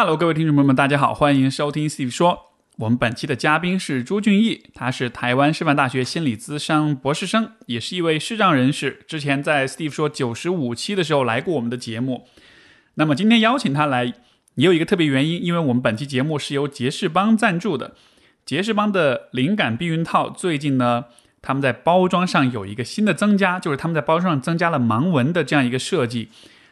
Hello，各位听众朋友们，大家好，欢迎收听 Steve 说。我们本期的嘉宾是朱俊义，他是台湾师范大学心理咨商博士生，也是一位视障人士。之前在 Steve 说九十五期的时候来过我们的节目。那么今天邀请他来，也有一个特别原因，因为我们本期节目是由杰士邦赞助的。杰士邦的灵感避孕套最近呢，他们在包装上有一个新的增加，就是他们在包装上增加了盲文的这样一个设计。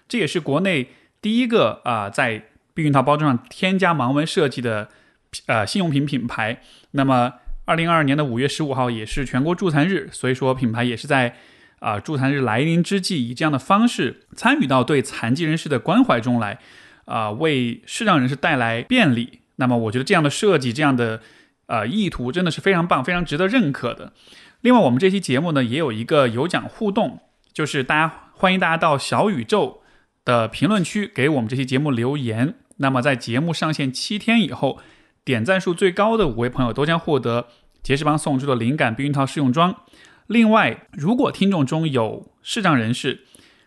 这也是国内第一个啊，在避孕套包装上添加盲文设计的。呃，信用品品牌，那么二零二二年的五月十五号也是全国助残日，所以说品牌也是在啊助残日来临之际，以这样的方式参与到对残疾人士的关怀中来，啊，为视障人士带来便利。那么我觉得这样的设计，这样的呃意图真的是非常棒，非常值得认可的。另外，我们这期节目呢也有一个有奖互动，就是大家欢迎大家到小宇宙的评论区给我们这期节目留言。那么在节目上线七天以后。点赞数最高的五位朋友都将获得杰士邦送出的灵感避孕套试用装。另外，如果听众中有视障人士，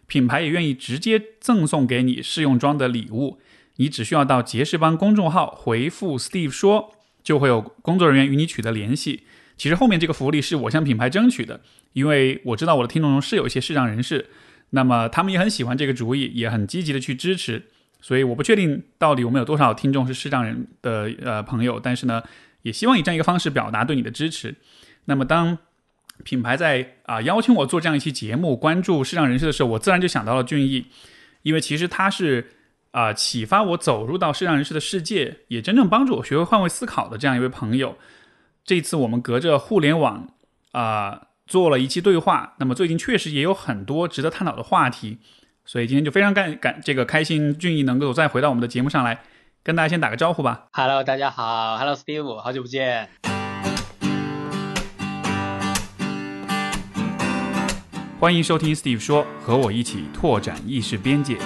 品牌也愿意直接赠送给你试用装的礼物。你只需要到杰士邦公众号回复 Steve 说，就会有工作人员与你取得联系。其实后面这个福利是我向品牌争取的，因为我知道我的听众中是有一些视障人士，那么他们也很喜欢这个主意，也很积极的去支持。所以我不确定到底我们有多少听众是视障人的呃朋友，但是呢，也希望以这样一个方式表达对你的支持。那么当品牌在啊邀请我做这样一期节目，关注视障人士的时候，我自然就想到了俊逸，因为其实他是啊启发我走入到视障人士的世界，也真正帮助我学会换位思考的这样一位朋友。这次我们隔着互联网啊做了一期对话，那么最近确实也有很多值得探讨的话题。所以今天就非常感感这个开心，俊逸能够再回到我们的节目上来，跟大家先打个招呼吧。Hello，大家好，Hello Steve，好久不见。欢迎收听 Steve 说，和我一起拓展意识边界。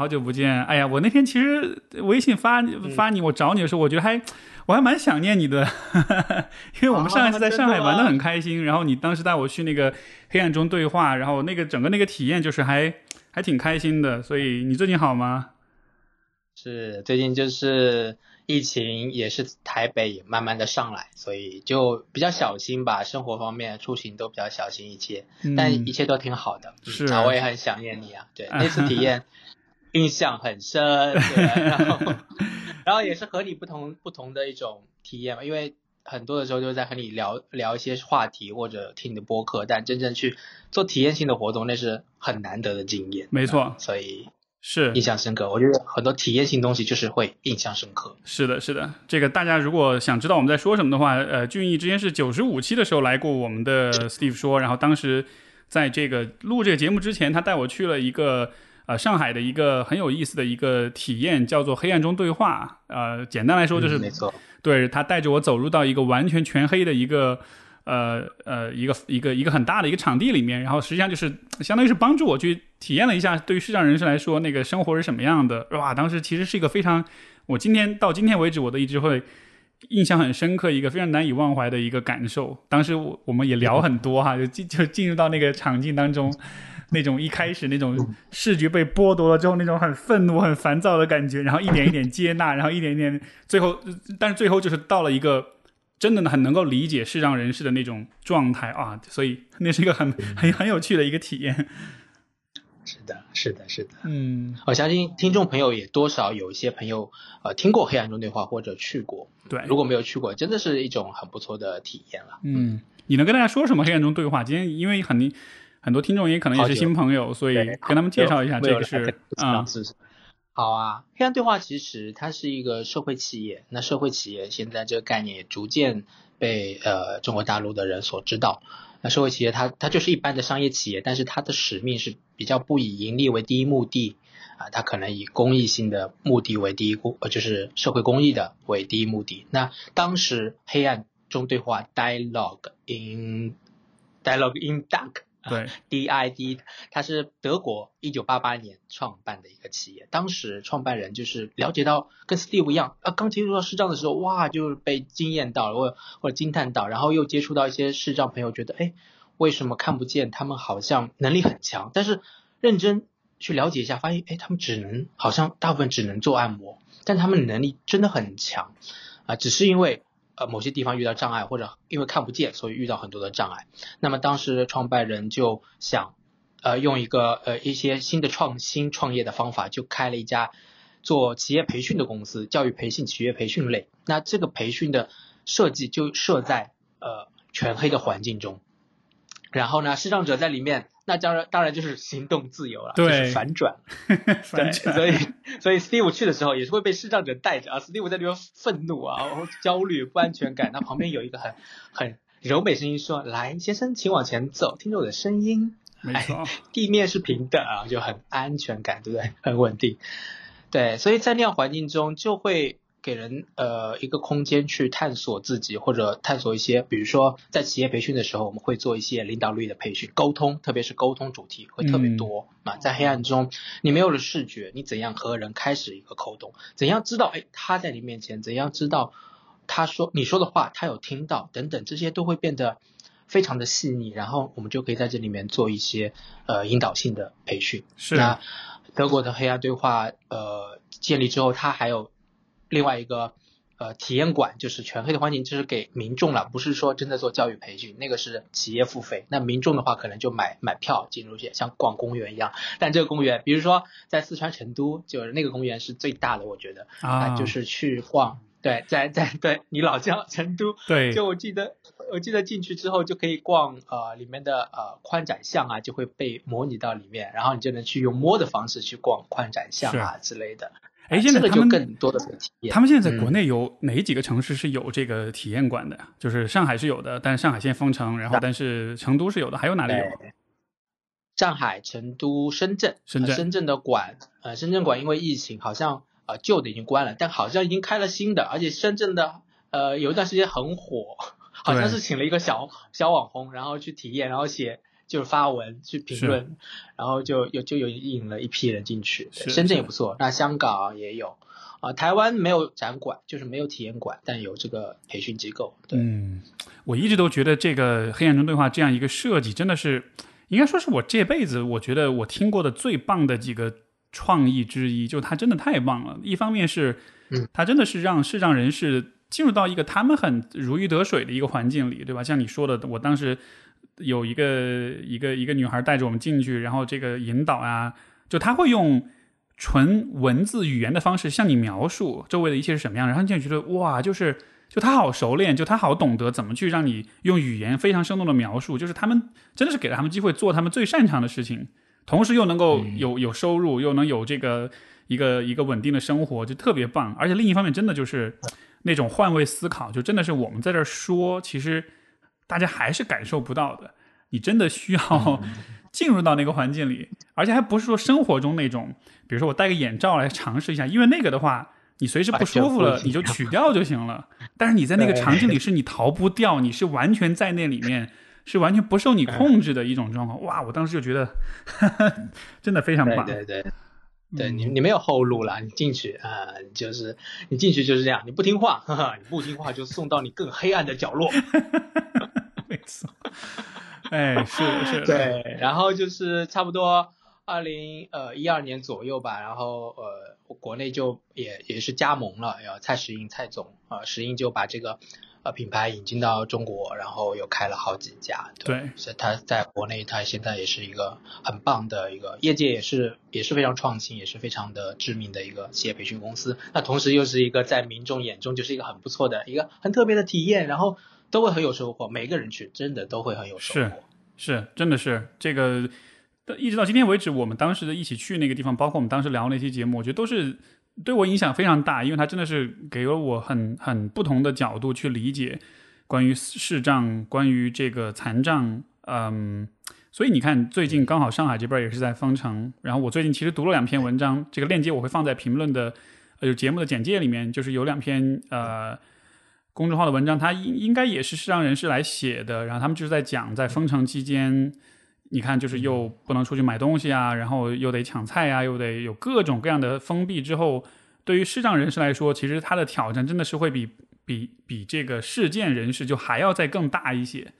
好久不见，哎呀，我那天其实微信发发你，我找你的时候，我觉得还我还蛮想念你的，因为我们上一次在上海玩的很开心，然后你当时带我去那个黑暗中对话，然后那个整个那个体验就是还还挺开心的，所以你最近好吗？是最近就是疫情也是台北慢慢的上来，所以就比较小心吧，生活方面出行都比较小心一些，但一切都挺好的。是啊，我也很想念你啊，对 那次体验。印象很深，对，然后，然后也是和你不同不同的一种体验嘛，因为很多的时候就是在和你聊聊一些话题或者听你的播客，但真正去做体验性的活动，那是很难得的经验。没错，所以是印象深刻。我觉得很多体验性东西就是会印象深刻。是的，是的，这个大家如果想知道我们在说什么的话，呃，俊逸之前是九十五期的时候来过我们的 Steve 说，然后当时在这个录这个节目之前，他带我去了一个。呃，上海的一个很有意思的一个体验叫做“黑暗中对话”。呃，简单来说就是，没错，对他带着我走入到一个完全全黑的一个，呃呃，一个一个一个很大的一个场地里面，然后实际上就是相当于是帮助我去体验了一下，对于视障人士来说那个生活是什么样的。哇，当时其实是一个非常，我今天到今天为止我都一直会印象很深刻，一个非常难以忘怀的一个感受。当时我我们也聊很多哈，就进就进入到那个场景当中。那种一开始那种视觉被剥夺了之后，那种很愤怒、很烦躁的感觉，然后一点一点接纳，然后一点一点，最后，但是最后就是到了一个真的很能够理解视障人士的那种状态啊，所以那是一个很很很有趣的一个体验。是的，是的，是的。嗯，我相信听众朋友也多少有一些朋友呃听过黑暗中对话或者去过，对，如果没有去过，真的是一种很不错的体验了。嗯，你能跟大家说什么黑暗中对话？今天因为很。很多听众也可能也是新朋友，所以跟他们介绍一下这个是啊。好啊，黑暗对话其实它是一个社会企业，那社会企业现在这个概念也逐渐被呃中国大陆的人所知道。那社会企业它它就是一般的商业企业，但是它的使命是比较不以盈利为第一目的啊，它可能以公益性的目的为第一公，就是社会公益的为第一目的。那当时黑暗中对话 （dialogue in dialogue in dark）。对，DID，它是德国一九八八年创办的一个企业。当时创办人就是了解到跟 Steve 一样，啊，刚接触到视障的时候，哇，就是被惊艳到了，或或者惊叹到，然后又接触到一些视障朋友，觉得，哎，为什么看不见？他们好像能力很强，但是认真去了解一下，发现，哎，他们只能好像大部分只能做按摩，但他们能力真的很强，啊，只是因为。呃，某些地方遇到障碍，或者因为看不见，所以遇到很多的障碍。那么当时创办人就想，呃，用一个呃一些新的创新创业的方法，就开了一家做企业培训的公司，教育培训、企业培训类。那这个培训的设计就设在呃全黑的环境中，然后呢，视障者在里面。那当然，当然就是行动自由了，就是反转。对，所以所以 Steve 去的时候也是会被视障者带着啊。Steve 在里面愤怒啊，焦虑、不安全感。那旁边有一个很很柔美声音说：“来，先生，请往前走，听着我的声音。”没错，地面是平的啊，就很安全感，对不对？很稳定。对，所以在那样环境中就会。给人呃一个空间去探索自己，或者探索一些，比如说在企业培训的时候，我们会做一些领导力的培训，沟通，特别是沟通主题会特别多啊。在黑暗中，你没有了视觉，你怎样和人开始一个沟通？怎样知道哎他在你面前？怎样知道他说你说的话他有听到？等等，这些都会变得非常的细腻。然后我们就可以在这里面做一些呃引导性的培训。是那德国的黑暗对话呃建立之后，它还有。另外一个呃体验馆就是全黑的环境，就是给民众了，不是说真的做教育培训，那个是企业付费。那民众的话可能就买买票进入去，像逛公园一样。但这个公园，比如说在四川成都，就是那个公园是最大的，我觉得啊，就是去逛。对，在在对你老家成都，对，就我记得我记得进去之后就可以逛呃里面的呃宽窄巷啊，就会被模拟到里面，然后你就能去用摸的方式去逛宽窄巷啊之类的。哎，现在他们更多的体验。他们现在在国内有哪几个城市是有这个体验馆的？就是上海是有的，但是上海现在封城，然后但是成都是有的，还有哪里有？上海、成都、深圳。深圳。深圳的馆，呃，深圳馆因为疫情，好像呃旧的已经关了，但好像已经开了新的，而且深圳的呃有一段时间很火，好像是请了一个小小网红，然后去体验，然后写。就是发文去评论，然后就有就有引了一批人进去。深圳也不错，那香港也有啊。台湾没有展馆，就是没有体验馆，但有这个培训机构。嗯，我一直都觉得这个黑暗中对话这样一个设计，真的是应该说是我这辈子我觉得我听过的最棒的几个创意之一。就它真的太棒了。一方面是，它真的是让视障人士进入到一个他们很如鱼得水的一个环境里，对吧？像你说的，我当时。有一个一个一个女孩带着我们进去，然后这个引导啊，就他会用纯文字语言的方式向你描述周围的一切是什么样，然后你就觉得哇，就是就他好熟练，就他好懂得怎么去让你用语言非常生动的描述，就是他们真的是给了他们机会做他们最擅长的事情，同时又能够有有收入，又能有这个一个一个稳定的生活，就特别棒。而且另一方面，真的就是那种换位思考，就真的是我们在这说，其实。大家还是感受不到的，你真的需要 进入到那个环境里，而且还不是说生活中那种，比如说我戴个眼罩来尝试一下，因为那个的话，你随时不舒服了你就取掉就行了。但是你在那个场景里是你逃不掉，你是完全在那里面，是完全不受你控制的一种状况。哇，我当时就觉得 真的非常棒。对对，对你你没有后路了，你进去啊，就是你进去就是这样，你不听话，你不听话就送到你更黑暗的角落。哎，是是，对，然后就是差不多二零呃一二年左右吧，然后呃国内就也也是加盟了，要蔡石英蔡总啊，石英就把这个呃品牌引进到中国，然后又开了好几家，对，所以他在国内他现在也是一个很棒的一个业界也是也是非常创新，也是非常的知名的一个企业培训公司，那同时又是一个在民众眼中就是一个很不错的一个很特别的体验，然后。都会很有收获，每个人去真的都会很有收获。是是，真的是这个，一直到今天为止，我们当时的一起去那个地方，包括我们当时聊那些节目，我觉得都是对我影响非常大，因为它真的是给了我很很不同的角度去理解关于视障、关于这个残障。嗯，所以你看，最近刚好上海这边也是在封城，然后我最近其实读了两篇文章，这个链接我会放在评论的呃节目的简介里面，就是有两篇呃。公众号的文章，它应应该也是视障人士来写的，然后他们就是在讲，在封城期间，你看，就是又不能出去买东西啊，然后又得抢菜啊，又得有各种各样的封闭之后，对于视障人士来说，其实他的挑战真的是会比比比这个视见人士就还要再更大一些。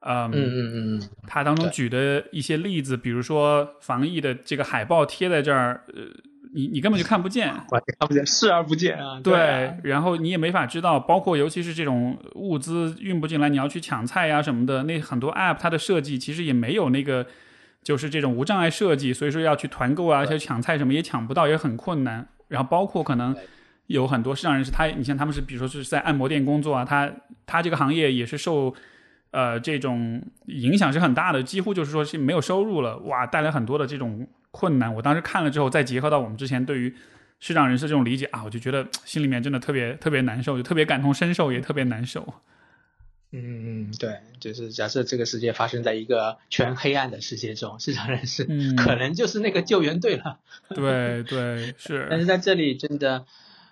嗯嗯嗯嗯，他当中举的一些例子，比如说防疫的这个海报贴在这儿，呃，你你根本就看不见。看不见，视而不见啊。对，啊然后你也没法知道，包括尤其是这种物资运不进来，你要去抢菜呀什么的，那很多 app 它的设计其实也没有那个，就是这种无障碍设计，所以说要去团购啊，对去抢菜什么也抢不到，也很困难。然后包括可能有很多市场人士，他你像他们是比如说是在按摩店工作啊，他他这个行业也是受呃这种影响是很大的，几乎就是说是没有收入了，哇，带来很多的这种困难。我当时看了之后，再结合到我们之前对于视障人士这种理解啊，我就觉得心里面真的特别特别难受，就特别感同身受，也特别难受。嗯嗯，对，就是假设这个世界发生在一个全黑暗的世界中，市场人士嗯可能就是那个救援队了。对 对是，但是在这里真的，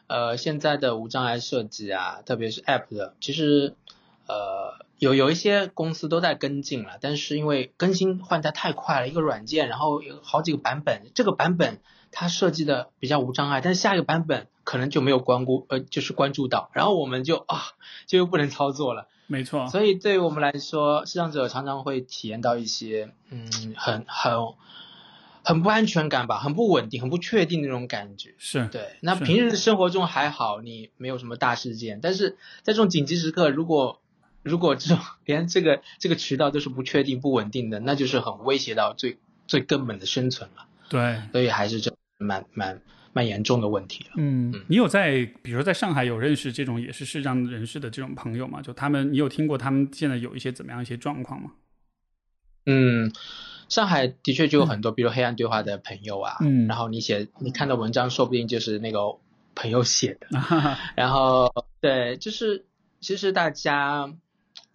呃，现在的无障碍设计啊，特别是 App 的，其实呃有有一些公司都在跟进了，但是因为更新换代太快了，一个软件，然后有好几个版本，这个版本它设计的比较无障碍，但是下一个版本可能就没有关顾呃就是关注到，然后我们就啊就又不能操作了。没错，所以对于我们来说，视障者常常会体验到一些嗯很很很不安全感吧，很不稳定、很不确定的那种感觉。是对，那平日生活中还好，你没有什么大事件，但是在这种紧急时刻，如果如果这种 连这个这个渠道都是不确定、不稳定的，那就是很威胁到最最根本的生存了。对。所以还是这蛮蛮蛮严重的问题了。嗯，你有在，比如说在上海有认识这种也是视障人士的这种朋友吗？就他们，你有听过他们现在有一些怎么样一些状况吗？嗯，上海的确就有很多，比如黑暗对话的朋友啊，嗯然后你写你看的文章，说不定就是那个朋友写的。然后对，就是其实大家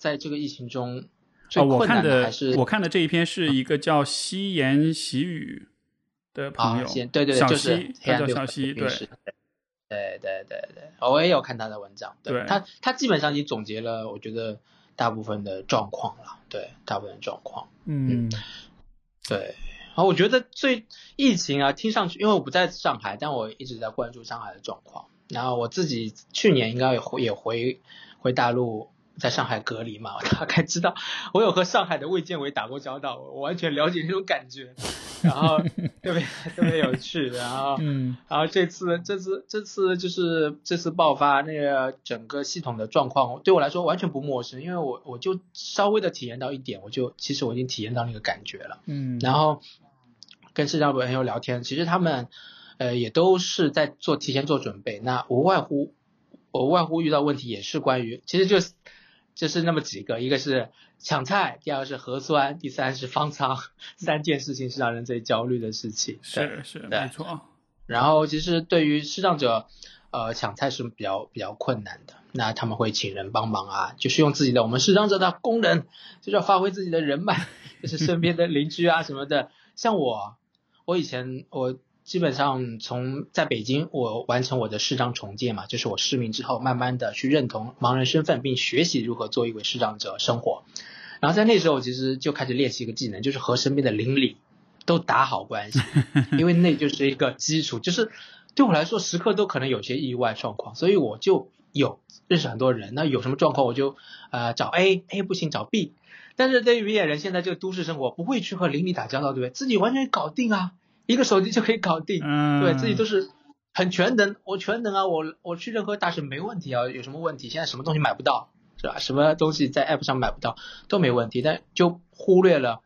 在这个疫情中最哦，我困看的还是、我看的这一篇是一个叫夕言喜语的朋友，对对对，就是，他叫小西，对，对对对对，我也有看他的文章，对他他基本上已经总结了，我觉得大部分的状况了，对大部分的状况。嗯。对，然后我觉得最疫情啊，听上去，因为我不在上海，但我一直在关注上海的状况。然后我自己去年应该也回也回回大陆，在上海隔离嘛，我大概知道，我有和上海的卫健委打过交道，我完全了解那种感觉，然后特别特别有趣，然后嗯。然后这次这次这次就是这次爆发那个整个系统的状况，对我来说完全不陌生，因为我我就稍微的体验到一点，我就其实我已经体验到那个感觉了。嗯，然后跟视障朋友聊天，其实他们呃也都是在做提前做准备，那无外乎无外乎遇到问题也是关于，其实就是就是那么几个，一个是抢菜，第二个是核酸，第三是方舱，三件事情是让人最焦虑的事情。是是对没错，然后其实对于视障者，呃，抢菜是比较比较困难的。那他们会请人帮忙啊，就是用自己的我们视障者的功能，就是要发挥自己的人脉，就是身边的邻居啊什么的。像我，我以前我基本上从在北京，我完成我的视障重建嘛，就是我失明之后，慢慢的去认同盲人身份，并学习如何做一位视障者生活。然后在那时候，我其实就开始练习一个技能，就是和身边的邻里都打好关系，因为那就是一个基础，就是对我来说，时刻都可能有些意外状况，所以我就有认识很多人。那有什么状况，我就呃找 A，A 不行找 B。但是对于明眼人，现在这个都市生活不会去和邻里打交道，对不对？自己完全搞定啊，一个手机就可以搞定，嗯，对自己都是很全能，我全能啊，我我去任何大省没问题啊，有什么问题？现在什么东西买不到是吧？什么东西在 App 上买不到都没问题，但就忽略了，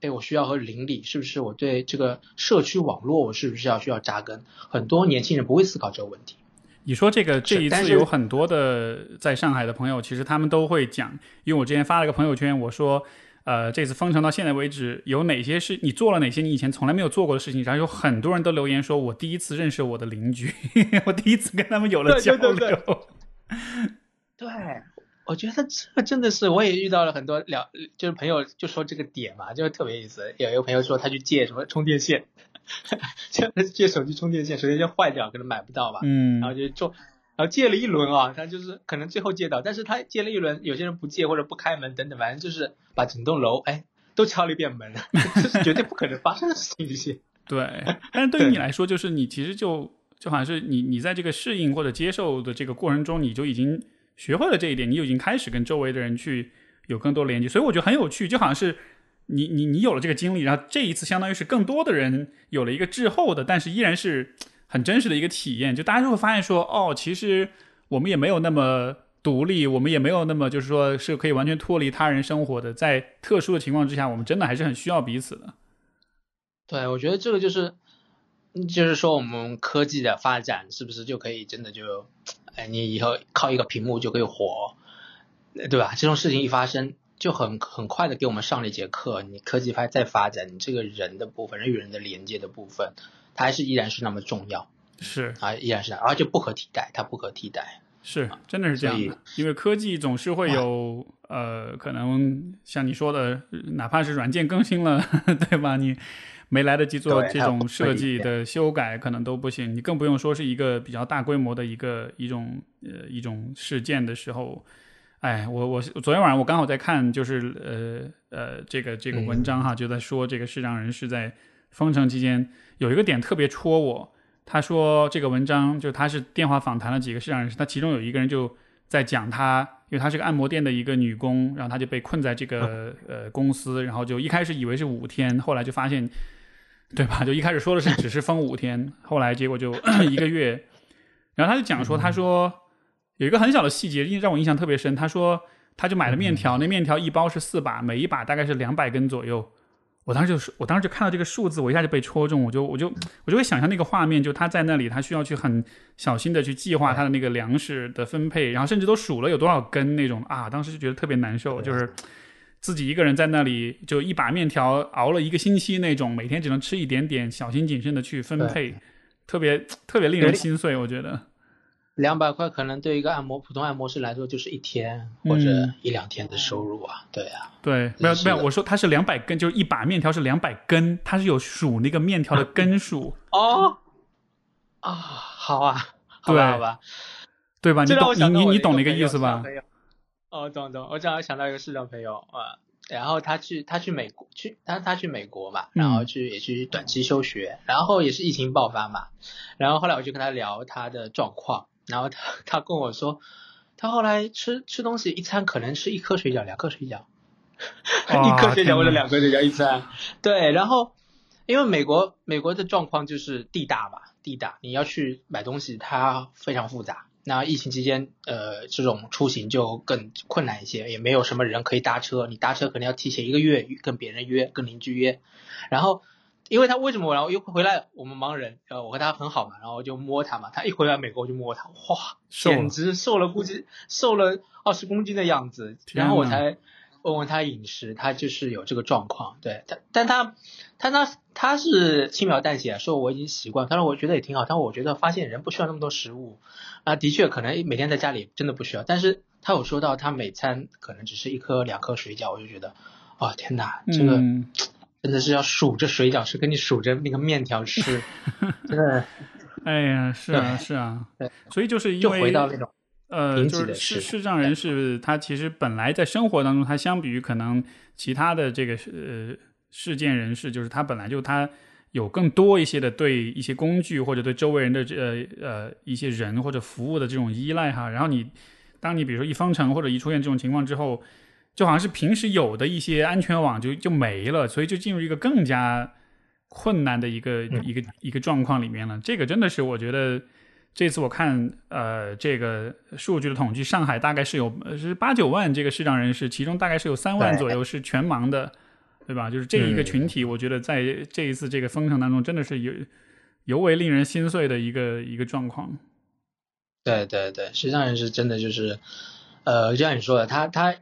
哎，我需要和邻里是不是？我对这个社区网络我是不是要需要扎根？很多年轻人不会思考这个问题。你说这个这一次有很多的在上海的朋友，其实他们都会讲，因为我之前发了个朋友圈，我说，呃，这次封城到现在为止，有哪些是你做了哪些你以前从来没有做过的事情？然后有很多人都留言说，我第一次认识我的邻居，我第一次跟他们有了交流。对 对对，我觉得这个真的是，我也遇到了很多聊，就是朋友就说这个点嘛，就是特别意思。有一个朋友说他去借什么充电线，借借手机充电线，手机线坏掉，可能买不到吧，嗯然后就中，然后借了一轮啊，他就是可能最后借到，但是他借了一轮，有些人不借或者不开门等等，反正就是把整栋楼哎都敲了一遍门，这是绝对不可能发生的事情。这些 对，但是对于 你来说，就是你其实就就好像是你你在这个适应或者接受的这个过程中，你就已经学会了这一点，你就已经开始跟周围的人去有更多连接，所以我觉得很有趣，就好像是你你你有了这个经历，然后这一次相当于是更多的人有了一个滞后的，但是依然是很真实的一个体验，就大家就会发现说，哦，其实我们也没有那么。独立，我们也没有那么就是说是可以完全脱离他人生活的，在特殊的情况之下，我们真的还是很需要彼此的。对，我觉得这个就是，就是说我们科技的发展是不是就可以真的就，哎，你以后靠一个屏幕就可以火，对吧？这种事情一发生，就很很快的给我们上了一节课。你科技发再发展，你这个人的部分，人与人的连接的部分，它还是依然是那么重要。是啊，依然是，而且不可替代，它不可替代。是，真的是这样的，因为科技总是会有，呃，可能像你说的，哪怕是软件更新了，对吧？你没来得及做这种设计的修改，可能都不行。你更不用说是一个比较大规模的一个一种呃一种事件的时候。哎，我我昨天晚上我刚好在看，就是呃呃这个这个文章哈，就在说这个视障人士在封城期间有一个点特别戳我。他说这个文章就他是电话访谈了几个市场人士，他其中有一个人就在讲他，因为他是个按摩店的一个女工，然后他就被困在这个呃公司，然后就一开始以为是五天，后来就发现，对吧？就一开始说的是只是封五天，后来结果就 一个月，然后他就讲说，他说有一个很小的细节，让我印象特别深。他说他就买了面条，那面条一包是四把，每一把大概是两百根左右。我当时就是，我当时就看到这个数字，我一下就被戳中，我就我就我就会想象那个画面，就他在那里，他需要去很小心的去计划他的那个粮食的分配，然后甚至都数了有多少根那种啊，当时就觉得特别难受，就是自己一个人在那里，就一把面条熬了一个星期那种，每天只能吃一点点，小心谨慎的去分配，特别特别令人心碎，我觉得。两百块可能对一个按摩普通按摩师来说就是一天或者一两天的收入啊，对啊，对，没有没有，我说他是两百根，就是一把面条是两百根，他是有数那个面条的根数 哦，啊，好啊，好吧，好吧，对吧？你懂你你你懂那个意思吧？哦，懂懂，我正好想到一个视障朋友啊，然后他去他去美国去他他去美国嘛，然后去也去短期休学，然后也是疫情爆发嘛，然后后来我就跟他聊他的状况。然后他他跟我说，他后来吃吃东西一餐可能吃一颗水饺两颗水饺，一颗水饺或者两颗水饺一餐。对，然后因为美国美国的状况就是地大嘛，地大你要去买东西它非常复杂。那疫情期间呃这种出行就更困难一些，也没有什么人可以搭车，你搭车可能要提前一个月跟别人约，跟邻居约，然后。因为他为什么？然后又回来，我们盲人，呃，我和他很好嘛，然后就摸他嘛。他一回来美国就摸他，哇，简直瘦了，估计瘦了二十公斤的样子。然后我才问问他饮食，他就是有这个状况。对他，但他他他他是轻描淡写说我已经习惯。他说我觉得也挺好。他说我觉得发现人不需要那么多食物啊，的确可能每天在家里真的不需要。但是他有说到他每餐可能只是一颗两颗水饺，我就觉得，哦天哪，这个。真的是要数着水饺吃，跟你数着那个面条吃，真的。哎呀，是啊，是啊。所以就是因为回到那种呃，就是视视障人士，他其实本来在生活当中，他相比于可能其他的这个呃事件人士，就是他本来就他有更多一些的对一些工具或者对周围人的这呃一些人或者服务的这种依赖哈。然后你当你比如说一封城或者一出现这种情况之后。就好像是平时有的一些安全网就就没了，所以就进入一个更加困难的一个一个一个状况里面了。这个真的是我觉得这次我看呃这个数据的统计，上海大概是有是八九万这个视障人士，其中大概是有三万左右是全盲的，对吧？就是这一个群体，我觉得在这一次这个封城当中，真的是尤尤为令人心碎的一个一个状况。对对对，视障人士真的就是呃，就像你说的，他他。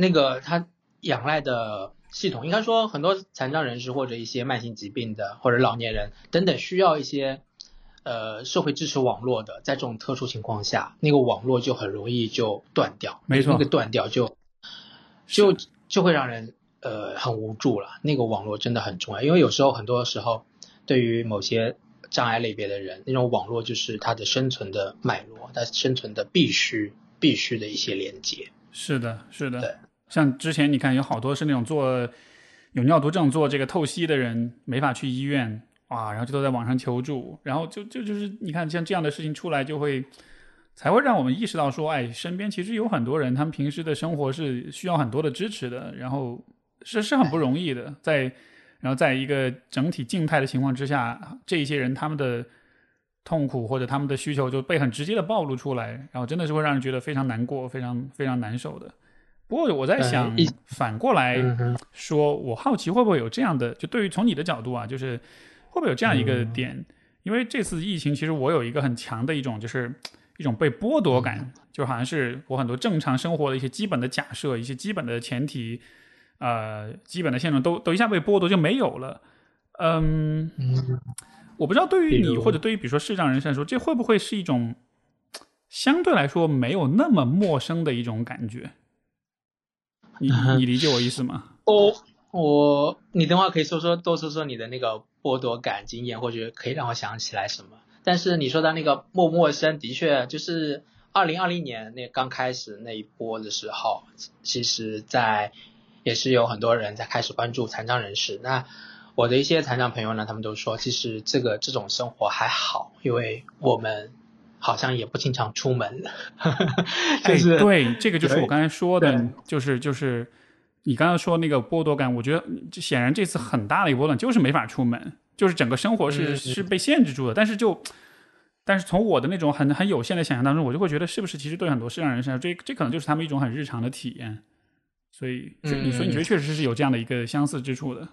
那个他仰赖的系统，应该说很多残障人士或者一些慢性疾病的或者老年人等等，需要一些呃社会支持网络的，在这种特殊情况下，那个网络就很容易就断掉，没错，那个断掉就就就会让人呃很无助了。那个网络真的很重要，因为有时候很多时候对于某些障碍类别的人，那种网络就是他的生存的脉络，他生存的必须必须的一些连接。是的，是的。对。像之前你看有好多是那种做有尿毒症做这个透析的人没法去医院啊，然后就都在网上求助，然后就就就是你看像这样的事情出来，就会才会让我们意识到说，哎，身边其实有很多人，他们平时的生活是需要很多的支持的，然后是是很不容易的，在然后在一个整体静态的情况之下，这一些人他们的。痛苦或者他们的需求就被很直接的暴露出来，然后真的是会让人觉得非常难过、非常非常难受的。不过我在想，反过来说，我好奇会不会有这样的，就对于从你的角度啊，就是会不会有这样一个点？因为这次疫情，其实我有一个很强的一种，就是一种被剥夺感，就好像是我很多正常生活的一些基本的假设、一些基本的前提、呃，基本的现状都都一下被剥夺就没有了。嗯。我不知道对于你或者对于比如说视障人士来说，这会不会是一种相对来说没有那么陌生的一种感觉？你你理解我意思吗？哦，我你等会可以说说多说说你的那个剥夺感经验，或者可以让我想起来什么。但是你说到那个陌陌生，的确就是二零二零年那刚开始那一波的时候，其实在也是有很多人在开始关注残障人士。那我的一些残障朋友呢，他们都说，其实这个这种生活还好，因为我们好像也不经常出门。哎，对，这个就是我刚才说的，就是就是你刚刚说那个剥夺感，我觉得显然这次很大的一波段，就是没法出门，就是整个生活是是被限制住的。但是就，但是从我的那种很很有限的想象当中，我就会觉得，是不是其实对很多视障人士，这这可能就是他们一种很日常的体验。所以，你说你觉得确实是有这样的一个相似之处的。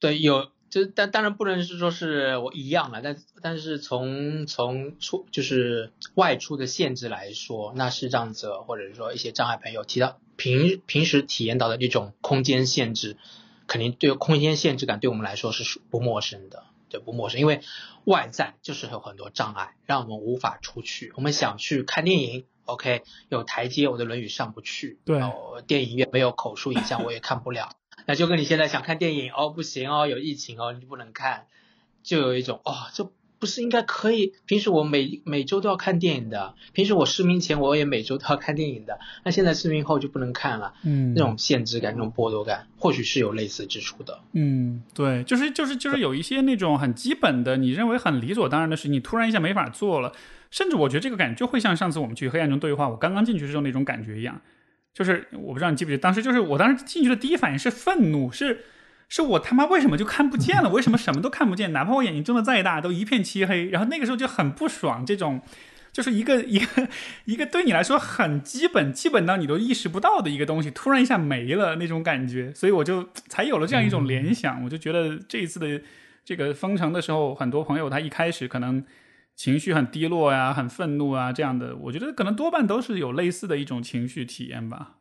对，有就但当然不能是说是我一样了，但但是从从出就是外出的限制来说，那视障者或者是说一些障碍朋友提到平平时体验到的这种空间限制，肯定对空间限制感对我们来说是不陌生的，对不陌生，因为外在就是有很多障碍，让我们无法出去。我们想去看电影，OK，有台阶，我的轮椅上不去，对，电影院没有口述影像，我也看不了。那就跟你现在想看电影哦，不行哦，有疫情哦，你就不能看，就有一种哦，这不是应该可以？平时我每每周都要看电影的，平时我失明前我也每周都要看电影的，那现在失明后就不能看了，嗯，那种限制感、那种剥夺感，或许是有类似之处的。嗯，对，就是就是就是有一些那种很基本的，你认为很理所当然的事，你突然一下没法做了，甚至我觉得这个感觉就会像上次我们去黑暗中对话，我刚刚进去时候那种感觉一样。就是我不知道你记不记得，当时就是我当时进去的第一反应是愤怒，是是我他妈为什么就看不见了？为什么什么都看不见？哪怕我眼睛睁得再大，都一片漆黑。然后那个时候就很不爽，这种就是一个一个 一个对你来说很基本、基本到你都意识不到的一个东西，突然一下没了那种感觉。所以我就才有了这样一种联想，我就觉得这一次的这个封城的时候，很多朋友他一开始可能。情绪很低落呀，很愤怒啊，这样的，我觉得可能多半都是有类似的一种情绪体验吧。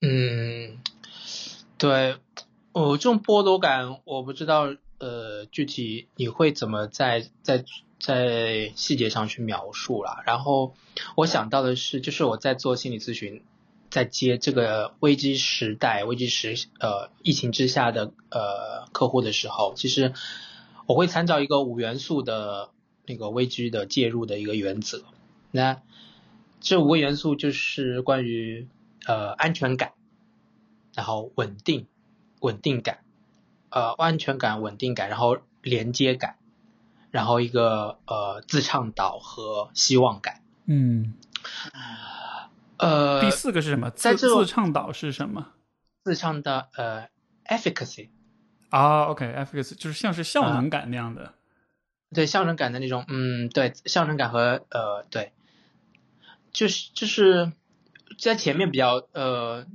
嗯，对，我这种剥夺感，我不知道，呃，具体你会怎么在在在细节上去描述啦。然后我想到的是，就是我在做心理咨询，在接这个危机时代、危机时呃疫情之下的呃客户的时候，其实我会参照一个五元素的。那个危机的介入的一个原则，那这五个元素就是关于呃安全感，然后稳定稳定感，呃安全感稳定感，然后连接感，然后一个呃自倡导和希望感。嗯，呃第四个是什么？在这自倡导是什么？自倡的呃 efficacy 啊，OK，efficacy 就是像是效能感那样的。对效能感的那种，嗯，对效能感和呃，对，就是就是在前面比较呃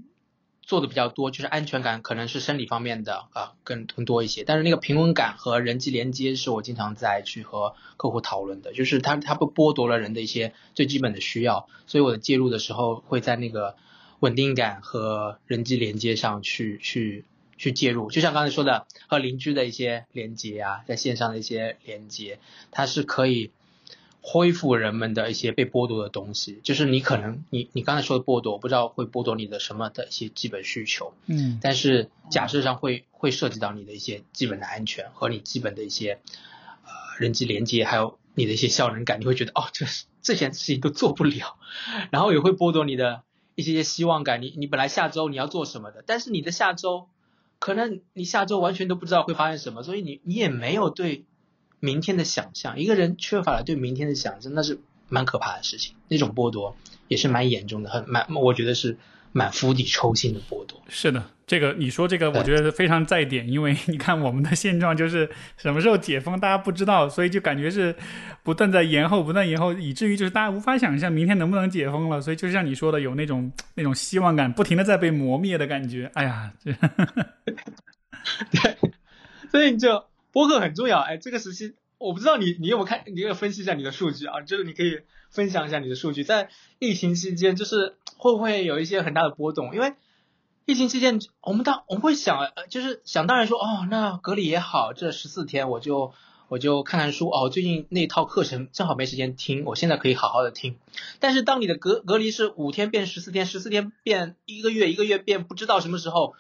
做的比较多，就是安全感可能是生理方面的啊更更多一些，但是那个平稳感和人际连接是我经常在去和客户讨论的，就是他他不剥夺了人的一些最基本的需要，所以我的介入的时候会在那个稳定感和人际连接上去去。去介入，就像刚才说的，和邻居的一些连接啊，在线上的一些连接，它是可以恢复人们的一些被剥夺的东西。就是你可能你你刚才说的剥夺，不知道会剥夺你的什么的一些基本需求，嗯，但是假设上会会涉及到你的一些基本的安全和你基本的一些呃人际连接，还有你的一些效能感，你会觉得哦，这这些事情都做不了，然后也会剥夺你的一些些希望感。你你本来下周你要做什么的，但是你的下周。可能你下周完全都不知道会发生什么，所以你你也没有对明天的想象。一个人缺乏了对明天的想象，那是蛮可怕的事情。那种剥夺也是蛮严重的，很蛮，我觉得是。蛮釜底抽薪的剥夺，是的，这个你说这个，我觉得非常在点，因为你看我们的现状就是什么时候解封，大家不知道，所以就感觉是不断在延后，不断延后，以至于就是大家无法想象明天能不能解封了，所以就像你说的，有那种 那种希望感不停的在被磨灭的感觉，哎呀，这，对，所以你就播客很重要，哎，这个时期我不知道你你有没有看，你有分析一下你的数据啊，就是你可以分享一下你的数据，在疫情期间就是。会不会有一些很大的波动？因为疫情期间，我们当我们会想，就是想当然说，哦，那隔离也好，这十四天我就我就看看书，哦，最近那套课程正好没时间听，我现在可以好好的听。但是当你的隔隔离是五天变十四天，十四天变一个月，一个月变不知道什么时候，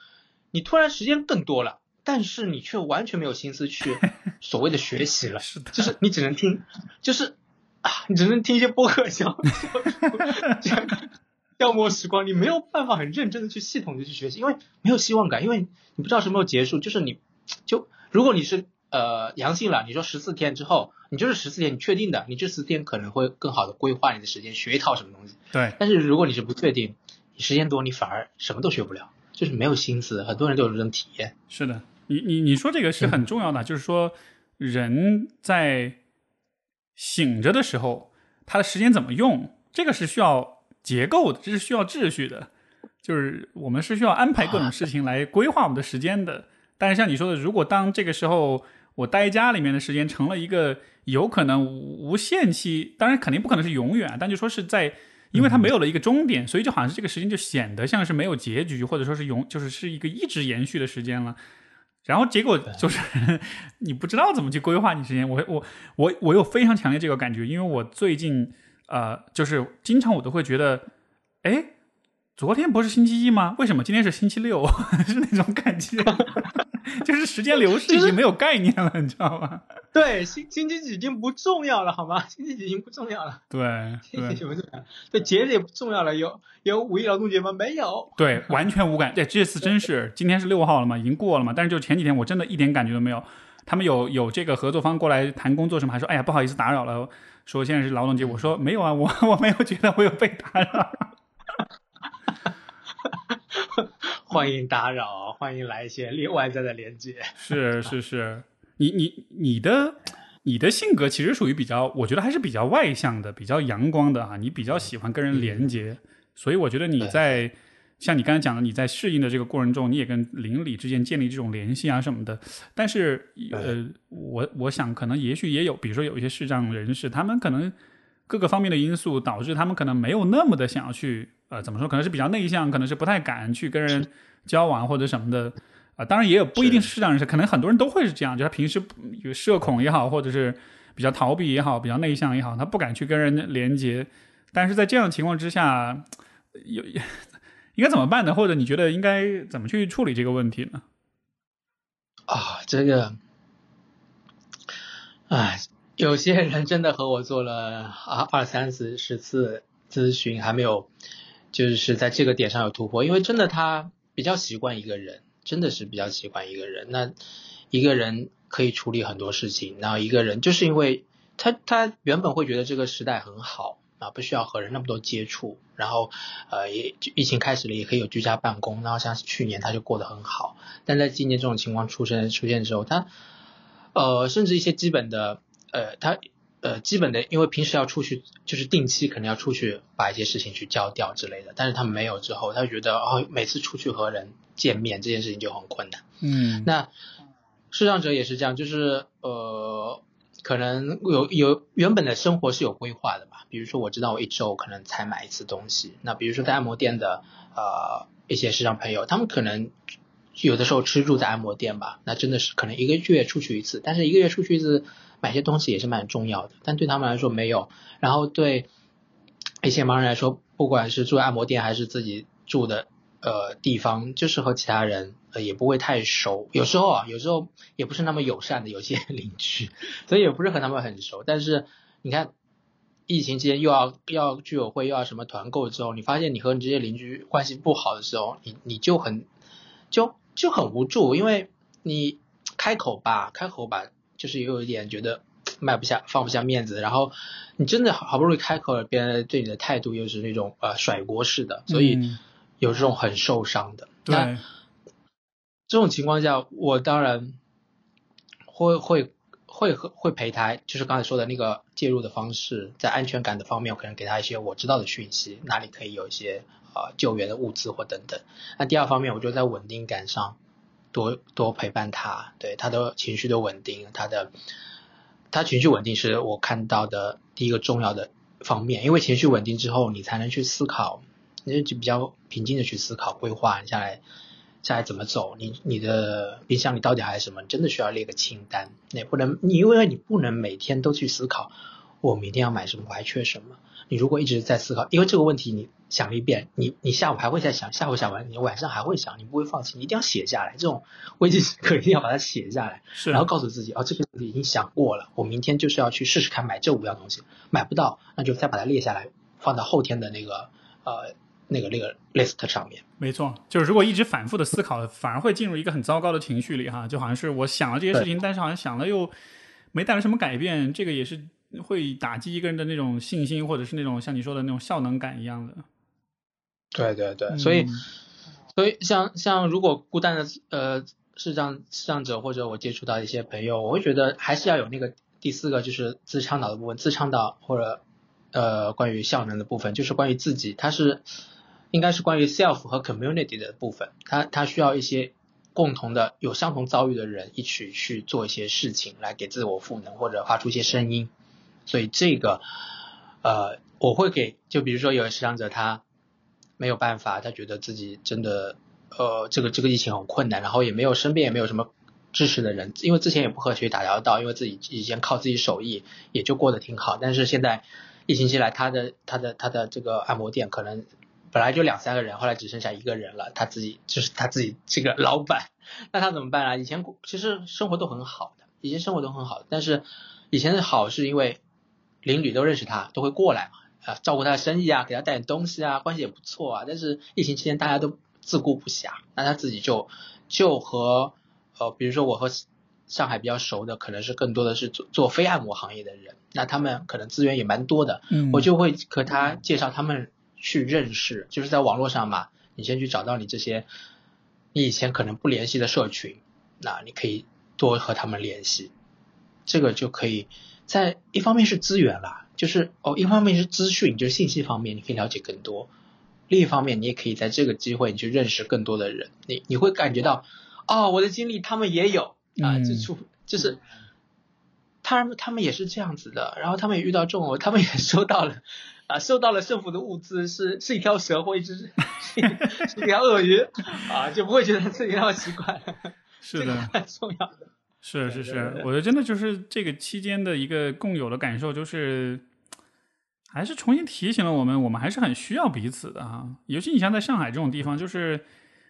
你突然时间更多了，但是你却完全没有心思去 所谓的学习了，是的，就是你只能听，就是啊，你只能听一些播客讲。消磨时光，你没有办法很认真的去系统的去学习，因为没有希望感，因为你不知道什么时候结束。就是你，就如果你是呃阳性了，你说十四天之后，你就是十四天，你确定的，你这十四天可能会更好的规划你的时间，学一套什么东西。对。但是如果你是不确定，你时间多，你反而什么都学不了，就是没有心思。很多人都有这种体验。是的，你你你说这个是很重要的，就是说人在醒着的时候，他的时间怎么用，这个是需要。结构的，这是需要秩序的，就是我们是需要安排各种事情来规划我们的时间的。但是像你说的，如果当这个时候我待家里面的时间成了一个有可能无限期，当然肯定不可能是永远，但就说是在，因为它没有了一个终点，所以就好像是这个时间就显得像是没有结局，或者说是永就是是一个一直延续的时间了。然后结果就是 你不知道怎么去规划你时间。我我我我有非常强烈这个感觉，因为我最近。呃，就是经常我都会觉得，哎，昨天不是星期一吗？为什么今天是星期六？是那种感觉，就是时间流逝已经没有概念了，你知道吗？对，星星期几已经不重要了，好吗？星期几已经不重要了。对，星期几不重要。对，节日也不重要了。有有五一劳动节吗？没有。对，完全无感。对，这次真是，今天是六号了嘛，已经过了嘛。但是就前几天，我真的一点感觉都没有。他们有有这个合作方过来谈工作什么，还说，哎呀，不好意思打扰了。说现在是劳动节，我说没有啊，我我没有觉得我有被打扰。欢迎打扰，欢迎来一些另外在的连接。是是是，你你你的你的性格其实属于比较，我觉得还是比较外向的，比较阳光的啊。你比较喜欢跟人连接，所以我觉得你在。像你刚才讲的，你在适应的这个过程中，你也跟邻里之间建立这种联系啊什么的。但是，呃，我我想可能也许也有，比如说有一些视障人士，他们可能各个方面的因素导致他们可能没有那么的想要去，呃，怎么说？可能是比较内向，可能是不太敢去跟人交往或者什么的。啊，当然也有不一定是视障人士，可能很多人都会是这样，就他平时有社恐也好，或者是比较逃避也好，比较内向也好，他不敢去跟人连接。但是在这样的情况之下，有。应该怎么办呢？或者你觉得应该怎么去处理这个问题呢？啊，这个，哎，有些人真的和我做了二二三十十次咨询，还没有就是在这个点上有突破。因为真的他比较习惯一个人，真的是比较习惯一个人。那一个人可以处理很多事情，然后一个人就是因为他他原本会觉得这个时代很好。啊，不需要和人那么多接触，然后，呃，也疫情开始了，也可以有居家办公，然后像去年他就过得很好，但在今年这种情况出现出现之后，他，呃，甚至一些基本的，呃，他，呃，基本的，因为平时要出去，就是定期可能要出去把一些事情去交掉之类的，但是他没有之后，他就觉得哦，每次出去和人见面这件事情就很困难。嗯，那视障者也是这样，就是呃。可能有有原本的生活是有规划的吧，比如说我知道我一周可能才买一次东西，那比如说在按摩店的呃一些时尚朋友，他们可能有的时候吃住在按摩店吧，那真的是可能一个月出去一次，但是一个月出去一次买些东西也是蛮重要的，但对他们来说没有，然后对一些盲人来说，不管是住按摩店还是自己住的。呃，地方就是和其他人呃也不会太熟，有时候啊，有时候也不是那么友善的有些邻居，所以也不是和他们很熟。但是你看，疫情期间又要要居委会又要什么团购之后，你发现你和你这些邻居关系不好的时候，你你就很就就很无助，因为你开口吧，开口吧，就是有一点觉得迈不下、放不下面子，然后你真的好不容易开口了，别人对你的态度又是那种呃甩锅式的，所以有这种很受伤的。那对，这种情况下，我当然会会会会陪他，就是刚才说的那个介入的方式，在安全感的方面，我可能给他一些我知道的讯息，哪里可以有一些呃救援的物资或等等。那第二方面，我就在稳定感上多多陪伴他，对他的情绪的稳定，他的他情绪稳定是我看到的第一个重要的方面，因为情绪稳定之后，你才能去思考，你就比较平静的去思考规划下来。下来怎么走？你你的冰箱里到底还有什么？你真的需要列个清单。你不能，你因为你不能每天都去思考，我明天要买什么，我还缺什么。你如果一直在思考，因为这个问题你想了一遍，你你下午还会再想，下午想完，你晚上还会想，你不会放弃，你一定要写下来。这种危机时刻一定要把它写下来，是，然后告诉自己，哦，这个已经想过了，我明天就是要去试试看买这五样东西，买不到，那就再把它列下来，放到后天的那个呃那个那个 list 上面。没错，就是如果一直反复的思考，反而会进入一个很糟糕的情绪里哈，就好像是我想了这些事情，但是好像想了又没带来什么改变，这个也是会打击一个人的那种信心，或者是那种像你说的那种效能感一样的。对对对，所以嗯所以像像如果孤单的呃视障视障者或者我接触到一些朋友，我会觉得还是要有那个第四个就是自倡导的部分，自倡导或者呃关于效能的部分，就是关于自己，它是应该是关于 self 和 community 的部分，它它需要一些共同的有相同遭遇的人一起去做一些事情，来给自我赋能或者发出一些声音，所以这个呃我会给，就比如说有的视障者他。没有办法，他觉得自己真的，呃，这个这个疫情很困难，然后也没有身边也没有什么支持的人，因为之前也不和谁打交道，因为自己以前靠自己手艺也就过得挺好，但是现在疫情期来，他的他的他的这个按摩店可能本来就两三个人，后来只剩下一个人了，他自己就是他自己这个老板，那他怎么办啊？以前其实生活都很好的，以前生活都很好，但是以前的好是因为邻居都认识他，都会过来嘛。啊，照顾他的生意啊，给他带点东西啊，关系也不错啊。但是疫情期间大家都自顾不暇，那他自己就就和呃，比如说我和上海比较熟的，可能是更多的是做做非按摩行业的人，那他们可能资源也蛮多的，嗯，我就会和他介绍他们去认识，就是在网络上嘛，你先去找到你这些你以前可能不联系的社群，那你可以多和他们联系，这个就可以在一方面是资源啦。就是哦，一方面是资讯，就是信息方面，你可以了解更多；另一方面，你也可以在这个机会，你去认识更多的人。你你会感觉到，哦，我的经历他们也有啊，嗯这出就是，他们他们也是这样子的，然后他们也遇到这种，他们也收到了啊，收到了政府的物资，是是一条蛇或一只是是一条鳄鱼啊，就不会觉得自己那么奇怪。是的，很重要的。是是对对对，是我觉得真的就是这个期间的一个共有的感受，就是还是重新提醒了我们，我们还是很需要彼此的哈。尤其你像在上海这种地方，就是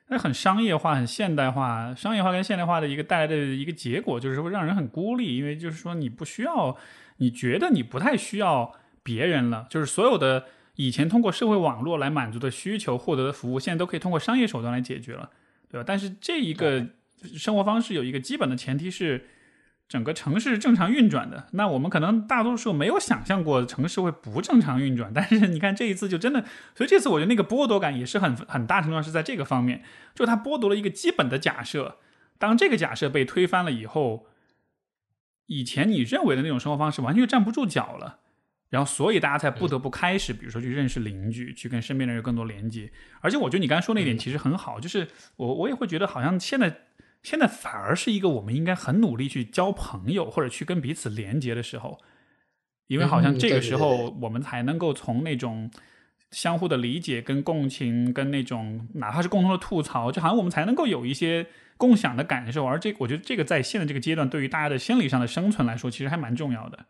那很商业化、很现代化，商业化跟现代化的一个带来的一个结果，就是会让人很孤立，因为就是说你不需要，你觉得你不太需要别人了，就是所有的以前通过社会网络来满足的需求、获得的服务，现在都可以通过商业手段来解决了，对吧？但是这一个生活方式有一个基本的前提是。整个城市是正常运转的，那我们可能大多数没有想象过城市会不正常运转，但是你看这一次就真的，所以这次我觉得那个剥夺感也是很很大程度上是在这个方面，就它剥夺了一个基本的假设，当这个假设被推翻了以后，以前你认为的那种生活方式完全就站不住脚了，然后所以大家才不得不开始，比如说去认识邻居，去跟身边的人有更多连接，而且我觉得你刚才说那一点其实很好，就是我我也会觉得好像现在。现在反而是一个我们应该很努力去交朋友或者去跟彼此连接的时候，因为好像这个时候我们才能够从那种相互的理解、跟共情、跟那种哪怕是共同的吐槽，就好像我们才能够有一些共享的感受。而这，我觉得这个在现在这个阶段，对于大家的心理上的生存来说，其实还蛮重要的。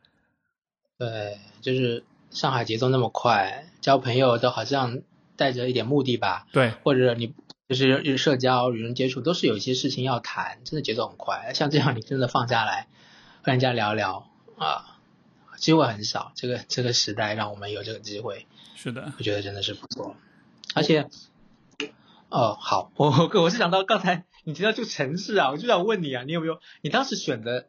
对，就是上海节奏那么快，交朋友都好像带着一点目的吧，对，或者你。就是社交、与人接触，都是有一些事情要谈，真的节奏很快。像这样，你真的放下来和人家聊聊啊，机会很少。这个这个时代让我们有这个机会，是的，我觉得真的是不错。而且，哦，好，我我我是想到刚才你提到这个城市啊，我就想问你啊，你有没有你当时选择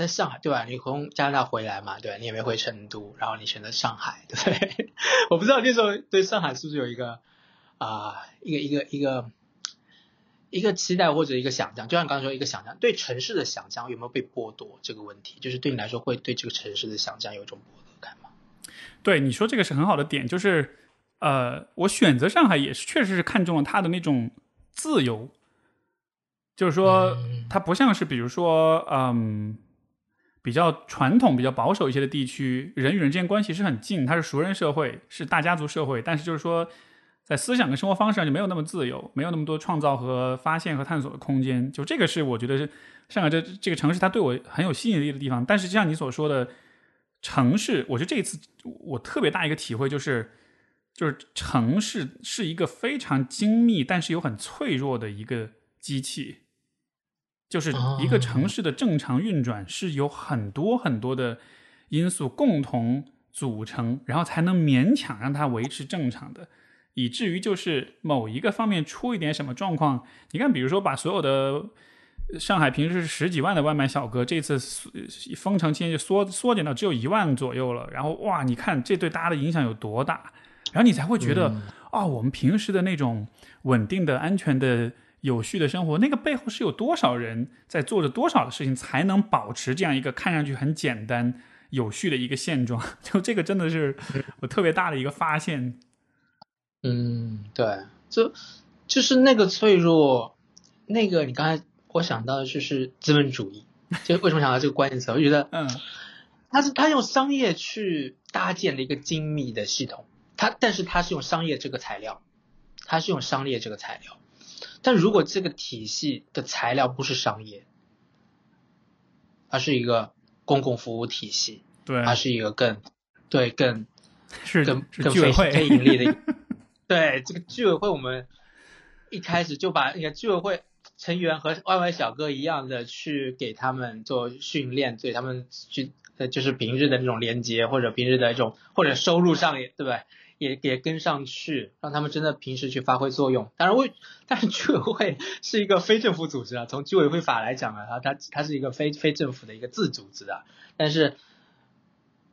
在上海对吧？你从加拿大回来嘛，对吧你也没回成都，然后你选择上海，对 不对？我不知道那时候对上海是不是有一个啊、一个一个一个一个期待或者一个想象，就像刚才说一个想象，对城市的想象有没有被剥夺这个问题？就是对你来说会对这个城市的想象有一种剥夺感吗？对你说这个是很好的点，就是呃，我选择上海也是确实是看中了它的那种自由，就是说嗯它不像是比如说嗯。比较传统、比较保守一些的地区，人与人之间关系是很近，它是熟人社会，是大家族社会。但是就是说，在思想跟生活方式上就没有那么自由，没有那么多创造和发现和探索的空间。就这个是我觉得是上海这这个城市它对我很有吸引力的地方。但是就像你所说的，城市，我觉得这一次我特别大一个体会就是，就是城市是一个非常精密但是又很脆弱的一个机器。就是一个城市的正常运转是有很多很多的因素共同组成，然后才能勉强让它维持正常的，以至于就是某一个方面出一点什么状况，你看，比如说把所有的上海平时是十几万的外卖小哥，这次封城期间就缩缩减到只有一万左右了，然后哇，你看这对大家的影响有多大，然后你才会觉得啊、嗯。哦，我们平时的那种稳定的、安全的。有序的生活，那个背后是有多少人在做着多少的事情，才能保持这样一个看上去很简单、有序的一个现状？就这个真的是我特别大的一个发现。嗯，对，就就是那个脆弱，那个你刚才我想到的就是资本主义，就为什么想到这个关键词？我觉得，嗯，他是他用商业去搭建了一个精密的系统，他但是他是用商业这个材料，他是用商业这个材料。但如果这个体系的材料不是商业，而是一个公共服务体系，对，而是一个更对更是更更非非盈利的。对这个居委会，我们一开始就把那个居委会成员和外卖小哥一样的去给他们做训练，对他们去呃就是平日的那种连接，或者平日的一种或者收入上也对不对？也也跟上去，让他们真的平时去发挥作用。当然，为但是居委会 是一个非政府组织啊，从居委会法来讲啊，它它它是一个非非政府的一个自组织啊。但是，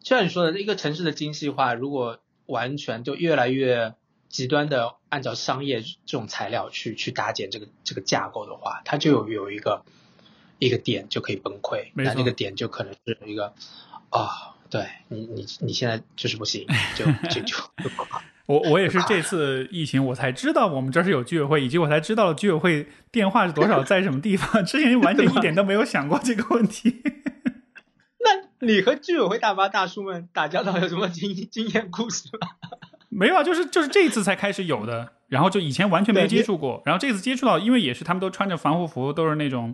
就像你说的，一个城市的精细化，如果完全就越来越极端的按照商业这种材料去去搭建这个这个架构的话，它就有有一个一个点就可以崩溃，那那个点就可能是一个啊。对你，你你现在就是不行，就就就就 我我也是这次疫情我才知道我们这儿是有居委会，以及我才知道了居委会电话是多少，在什么地方。之前完全一点都没有想过这个问题。那你和居委会大妈大叔们打交道有什么经经验故事吗？没有啊，就是就是这一次才开始有的，然后就以前完全没接触过，然后这次接触到，因为也是他们都穿着防护服，都是那种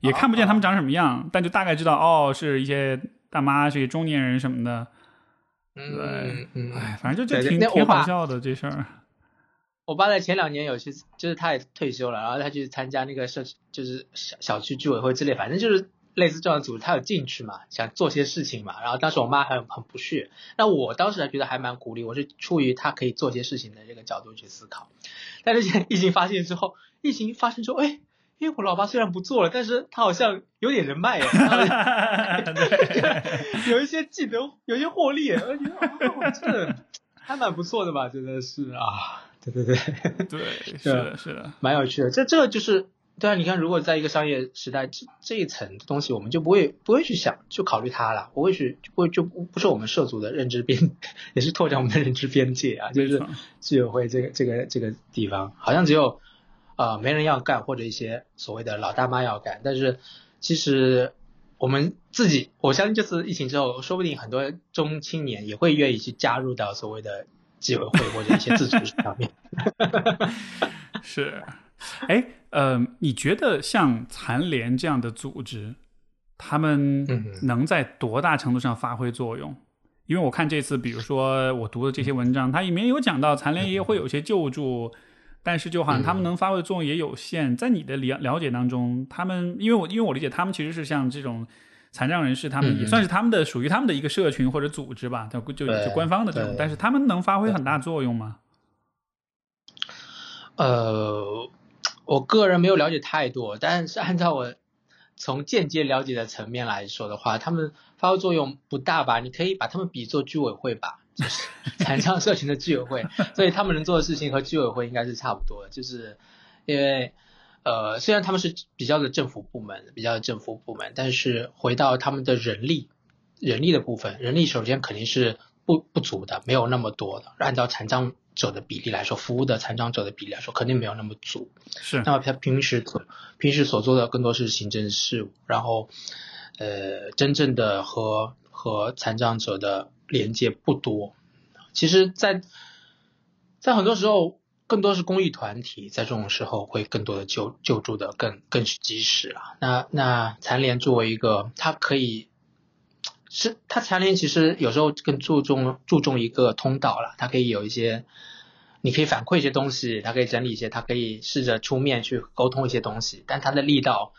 也看不见他们长什么样，但就大概知道哦，是一些大妈，是一些中年人什么的。嗯嗯，哎，反正就就挺挺好笑的这事儿。我爸在前两年有去，就是他也退休了，然后他去参加那个社区，就是小小区居委会之类，反正就是类似这样的组织，他有进去嘛，想做些事情嘛。然后当时我妈很很不屑，那我当时还觉得还蛮鼓励，我是出于他可以做些事情的这个角度去思考。但是现在疫情发现之后，疫情发生之后，哎，因为我老爸虽然不做了，但是他好像有点人脉耶，有一些技能，有一些获利耶，我觉得哦，这个还蛮不错的吧，真的是啊。对对对，对，是的，是的，蛮有趣的。这这个就是，对啊，你看，如果在一个商业时代，这这一层东西，我们就不会不会去想，就考虑它了，不会去，就不会就不不是我们涉足的认知边，也是拓展我们的认知边界啊。就是居委会这个这个这个地方，好像只有呃没人要干，或者一些所谓的老大妈要干，但是其实。我们自己，我相信这次疫情之后，说不定很多中青年也会愿意去加入到所谓的居委会或者一些自组织上面。是，哎，呃，你觉得像残联这样的组织，他们嗯能在多大程度上发挥作用？因为我看这次，比如说我读的这些文章，它里面有讲到残联也会有些救助，但是就好像他们能发挥的作用也有限。在你的了了解当中，他们因为我因为我理解他们其实是像这种残障人士，他们也嗯算是他们的属于他们的一个社群或者组织吧，就就官方的这种，但是他们能发挥很大作用吗？呃，我个人没有了解太多，但是按照我从间接了解的层面来说的话，他们发挥作用不大吧？你可以把他们比作居委会吧，就 是残障社群的居委会，所以他们能做的事情和居委会应该是差不多的，就是因为呃，虽然他们是比较的政府部门，比较的政府部门，但是回到他们的人力人力的部分，人力首先肯定是不不足的，没有那么多的，按照残障。者的比例来说，服务的残障者的比例来说，肯定没有那么足。是。那么他平时平时所做的更多是行政事务，然后呃，真正的和和残障者的连接不多。其实，在在很多时候，更多是公益团体在这种时候会更多的救救助的更更是及时啊。那那残联作为一个，它可以。是，他残联其实有时候更注重注重一个通道了，它可以有一些，你可以反馈一些东西，它可以整理一些，它可以试着出面去沟通一些东西，但它的力道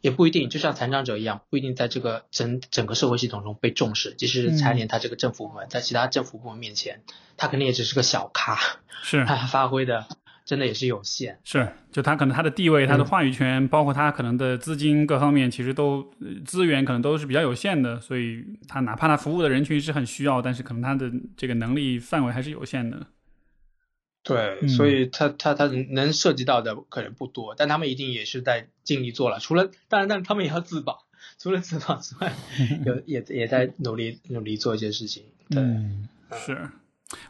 也不一定，就像残障者一样，不一定在这个整整个社会系统中被重视。即使残联他这个政府部门，在其他政府部门面前，他肯定也只是个小咖，是 他发挥的。真的也是有限，是，就他可能他的地位、他的话语权，包括他可能的资金各方面，其实都资源可能都是比较有限的，所以他哪怕他服务的人群是很需要，但是可能他的这个能力范围还是有限的。对，所以他他他能涉及到的可能不多，但他们一定也是在尽力做了。除了当然，但他们也要自保，除了自保之外，有也也在努力努力做一些事情。对，是。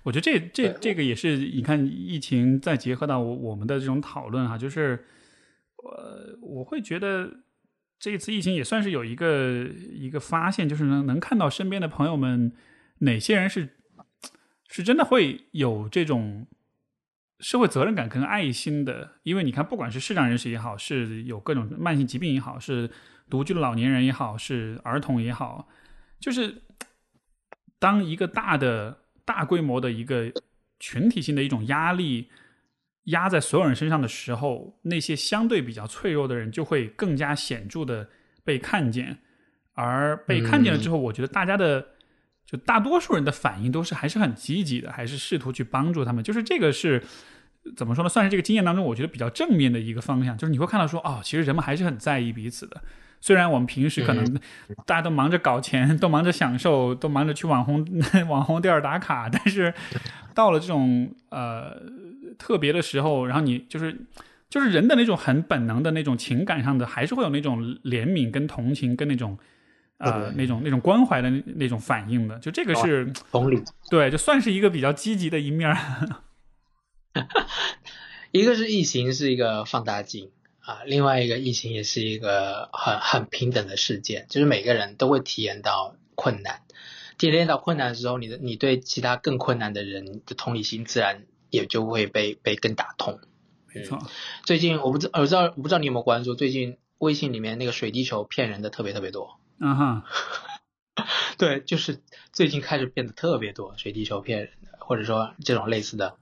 我觉得这这这个也是，你看疫情再结合到我我们的这种讨论哈，就是呃我会觉得这一次疫情也算是有一个一个发现，就是能能看到身边的朋友们哪些人是是真的会有这种社会责任感跟爱心的，因为你看，不管是视障人士也好，是有各种慢性疾病也好，是独居的老年人也好，是儿童也好，就是当一个大的。大规模的一个群体性的一种压力压在所有人身上的时候，那些相对比较脆弱的人就会更加显著的被看见，而被看见了之后，我觉得大家的就大多数人的反应都是还是很积极的，还是试图去帮助他们。就是这个是怎么说呢？算是这个经验当中，我觉得比较正面的一个方向。就是你会看到说，哦，其实人们还是很在意彼此的。虽然我们平时可能大家都忙着搞钱，都忙着享受，都忙着去网红 网红店打卡，但是到了这种呃特别的时候，然后你就是就是人的那种很本能的那种情感上的，还是会有那种怜悯跟同情跟那种呃那种那种关怀的那那种反应的。就这个是同理，对，就算是一个比较积极的一面。一个是疫情是一个放大镜。啊，另外一个疫情也是一个很很平等的事件，就是每个人都会体验到困难，体验到困难的时候，你的你对其他更困难的人的同理心自然也就会被被更打通。没错，最近我不知我知道我不知道你有没有关注，最近微信里面那个水滴球骗人的特别特别多。嗯哼，对，就是最近开始变得特别多水滴筹骗人的，或者说这种类似的。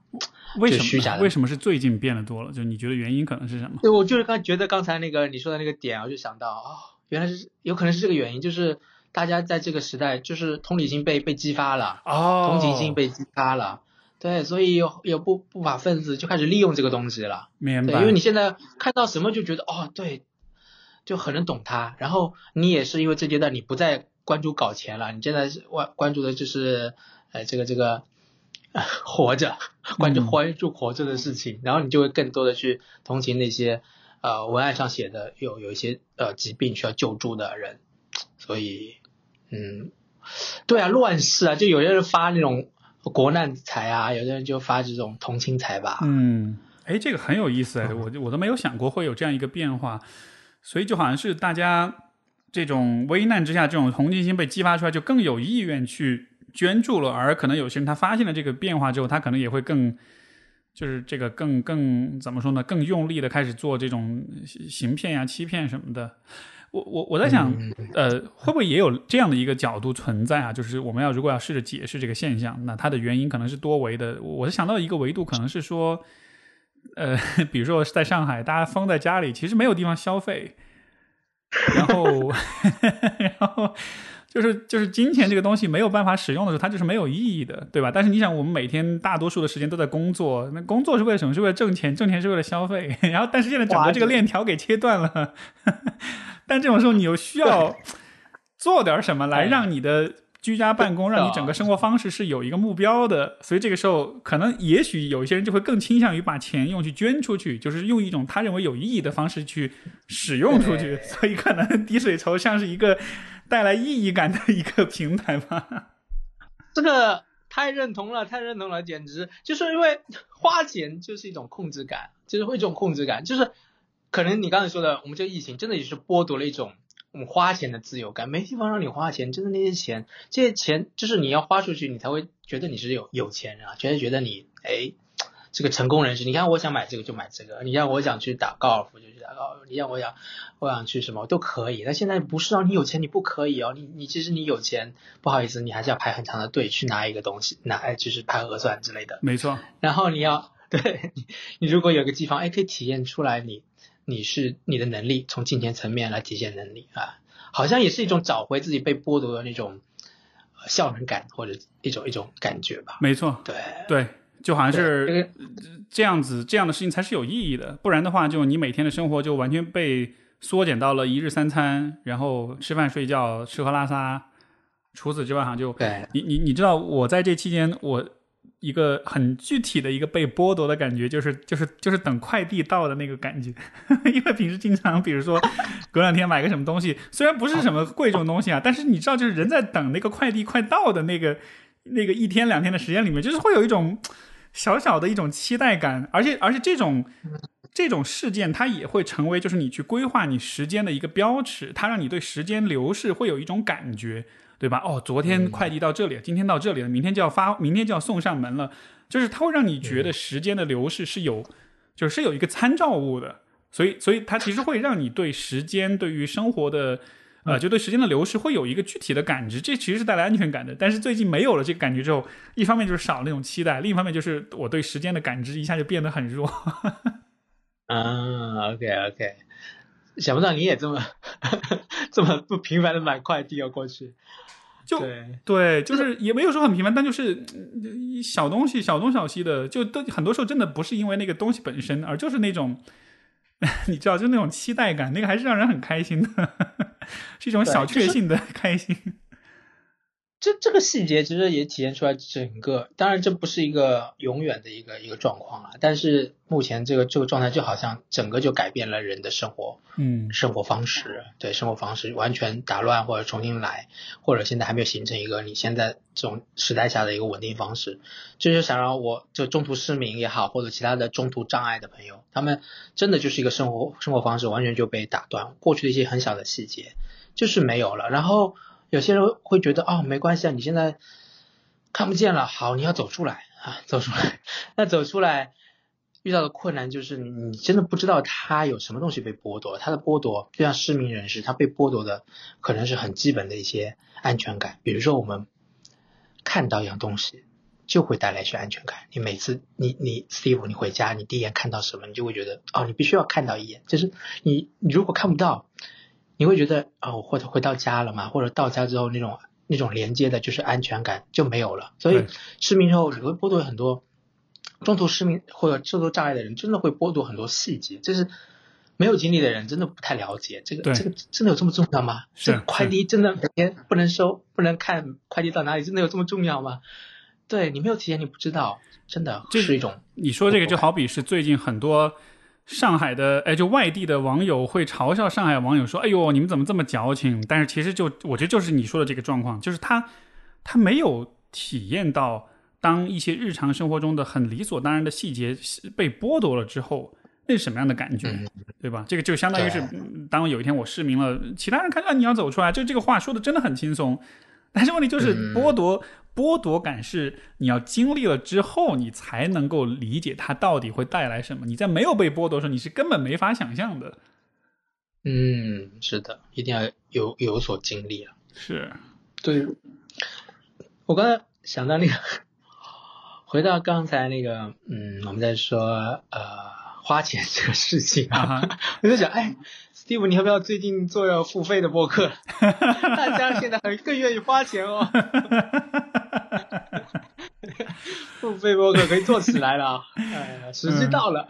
为什么虚假的？为什么是最近变得多了？就你觉得原因可能是什么？对，我就是刚觉得刚才那个你说的那个点，我就想到哦，原来是有可能是这个原因，就是大家在这个时代，就是同理心被被激发了，哦，同情心被激发了，对，所以有有不不法分子就开始利用这个东西了，明白？因为你现在看到什么就觉得哦，对，就很能懂他，然后你也是因为这阶段你不再关注搞钱了，你现在是关关注的就是呃这个这个。活着，关注关注活着的事情，然后你就会更多的去同情那些呃文案上写的有有一些呃疾病需要救助的人，所以嗯，对啊，乱世啊，就有些人发那种国难财啊，有的人就发这种同情财吧。嗯，哎，这个很有意思哎，我我都没有想过会有这样一个变化，所以就好像是大家这种危难之下，这种同情心被激发出来，就更有意愿去。捐助了，而可能有些人他发现了这个变化之后，他可能也会更，就是这个更更怎么说呢？更用力的开始做这种行骗呀、欺骗什么的。我我我在想，呃，会不会也有这样的一个角度存在啊？就是我们要如果要试着解释这个现象，那它的原因可能是多维的。我是想到一个维度，可能是说，呃，比如说在上海，大家封在家里，其实没有地方消费，然后 然后。就是就是金钱这个东西没有办法使用的时候，它就是没有意义的，对吧？但是你想，我们每天大多数的时间都在工作，那工作是为了什么？是为了挣钱，挣钱是为了消费。然后，但是现在整个这个链条给切断了，但这种时候你又需要做点什么来让你的。居家办公让你整个生活方式是有一个目标的，所以这个时候可能也许有一些人就会更倾向于把钱用去捐出去，就是用一种他认为有意义的方式去使用出去。所以可能滴水筹像是一个带来意义感的一个平台吧。这个太认同了，太认同了，简直就是因为花钱就是一种控制感，就是会一种控制感，就是可能你刚才说的，我们这个疫情真的也是剥夺了一种。我们花钱的自由感，没地方让你花钱，真的那些钱，这些钱就是你要花出去，你才会觉得你是有有钱人啊，觉得觉得你哎，这个成功人士。你看，我想买这个就买这个，你让我想去打高尔夫就去打高尔夫，你让我想我想去什么都可以。但现在不是啊，你有钱你不可以哦，你你其实你有钱，不好意思，你还是要排很长的队去拿一个东西，拿就是排核酸之类的。没错。然后你要 对你你如果有个地方，哎，可以体验出来你。你是你的能力从金钱层面来体现能力啊，好像也是一种找回自己被剥夺的那种效能感或者一种一种感觉吧。没错，对对，就好像是这样子，这样的事情才是有意义的，不然的话，就你每天的生活就完全被缩减到了一日三餐，然后吃饭睡觉吃喝拉撒，除此之外，好像就你你你知道我在这期间我。一个很具体的一个被剥夺的感觉，就是就是就是等快递到的那个感觉，因为平时经常，比如说隔两天买个什么东西，虽然不是什么贵重东西啊，但是你知道，就是人在等那个快递快到的那个那个一天两天的时间里面，就是会有一种小小的一种期待感，而且而且这种这种事件，它也会成为就是你去规划你时间的一个标尺，它让你对时间流逝会有一种感觉。对吧？哦，昨天快递到这里，今天到这里了，明天就要发，明天就要送上门了。就是它会让你觉得时间的流逝是有，就是有一个参照物的。所以，所以它其实会让你对时间、对于生活的，呃，就对时间的流逝会有一个具体的感知。这其实是带来安全感的。但是最近没有了这个感觉之后，一方面就是少了那种期待，另一方面就是我对时间的感知一下就变得很弱。啊，OK OK，想不到你也这么 这么不频繁的买快递要，过去。就对，就是也没有说很频繁，但就是小东西，小东小西的，就都很多时候真的不是因为那个东西本身，而就是那种，你知道，就那种期待感，那个还是让人很开心的，是一种小确幸的开心。这这个细节其实也体现出来整个，当然这不是一个永远的一个一个状况啊，但是目前这个这个状态就好像整个就改变了人的生活，嗯，生活方式，对生活方式完全打乱或者重新来，或者现在还没有形成一个你现在这种时代下的一个稳定方式，就是想让我就中途失明也好，或者其他的中途障碍的朋友，他们真的就是一个生活生活方式完全就被打断，过去的一些很小的细节就是没有了，然后。有些人会觉得哦，没关系啊，你现在看不见了，好，你要走出来 啊，走出来。那走出来遇到的困难就是你真的不知道他有什么东西被剥夺，他的剥夺就像失明人士，他被剥夺的可能是很基本的一些安全感。比如说我们看到一样东西就会带来一些安全感。你每次你你 Steve 你回家，你第一眼看到什么，你就会觉得哦，你必须要看到一眼。就是你你如果看不到。你会觉得哦，或者回到家了嘛？或者到家之后那种那种连接的，就是安全感就没有了。所以失明之后，你会剥夺很多中途失明或者受度障碍的人，真的会剥夺很多细节。就是没有经历的人，真的不太了解这个。这个真的有这么重要吗？是快递真的每天不能收，不能看快递到哪里，真的有这么重要吗？对你没有体验，你不知道，真的是一种。你说这个就好比是最近很多。上海的哎，就外地的网友会嘲笑上海网友说：“哎呦，你们怎么这么矫情？”但是其实就我觉得就是你说的这个状况，就是他他没有体验到当一些日常生活中的很理所当然的细节被剥夺了之后，那是什么样的感觉，对吧？这个就相当于是当有一天我失明了，其他人看啊你要走出来，就这个话说的真的很轻松，但是问题就是剥夺。剥夺感是你要经历了之后，你才能够理解它到底会带来什么。你在没有被剥夺的时候，你是根本没法想象的。嗯，是的，一定要有有所经历啊。是，对。我刚才想到那个，回到刚才那个，嗯，我们在说呃花钱这个事情啊，我就想，哎。Steve，你要不要最近做付费的播客？大家现在很更愿意花钱哦。付费播客可以做起来了，哎，时机到了。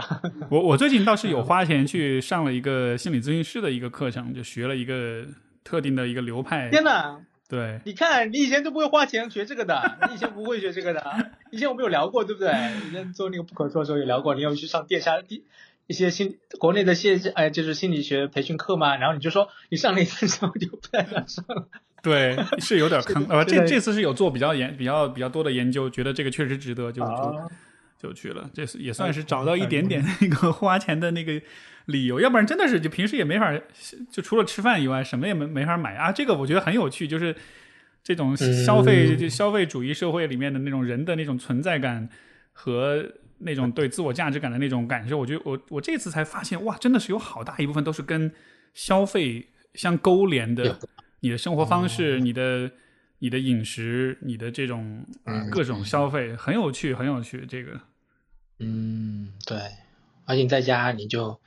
我我最近倒是有 花钱去上了一个心理咨询师的一个课程，就学了一个特定的一个流派。天哪！对，你看，你以前都不会花钱学这个的，你以前不会学这个的。以前我们有聊过，对不对？以前做那个不可说的时候有聊过，你要去上电下一一些心国内的些哎，就是心理学培训课嘛。然后你就说你上了一次之后就不太想上了。对，是有点坑。呃，这这次是有做比较研比较比较多的研究，觉得这个确实值得，就就就去了。这是也算是找到一点点那个花钱的那个理由，要不然真的是就平时也没法，就除了吃饭以外，什么也没没法买啊。这个我觉得很有趣，就是这种消费就消费主义社会里面的那种人的那种存在感和那种对自我价值感的那种感受，我觉得我我这次才发现，哇，真的是有好大一部分都是跟消费相勾连的。你的生活方式，你的你的饮食，你的这种各种消费，很有趣，很有趣。这个，嗯，对，而且你在家，你就，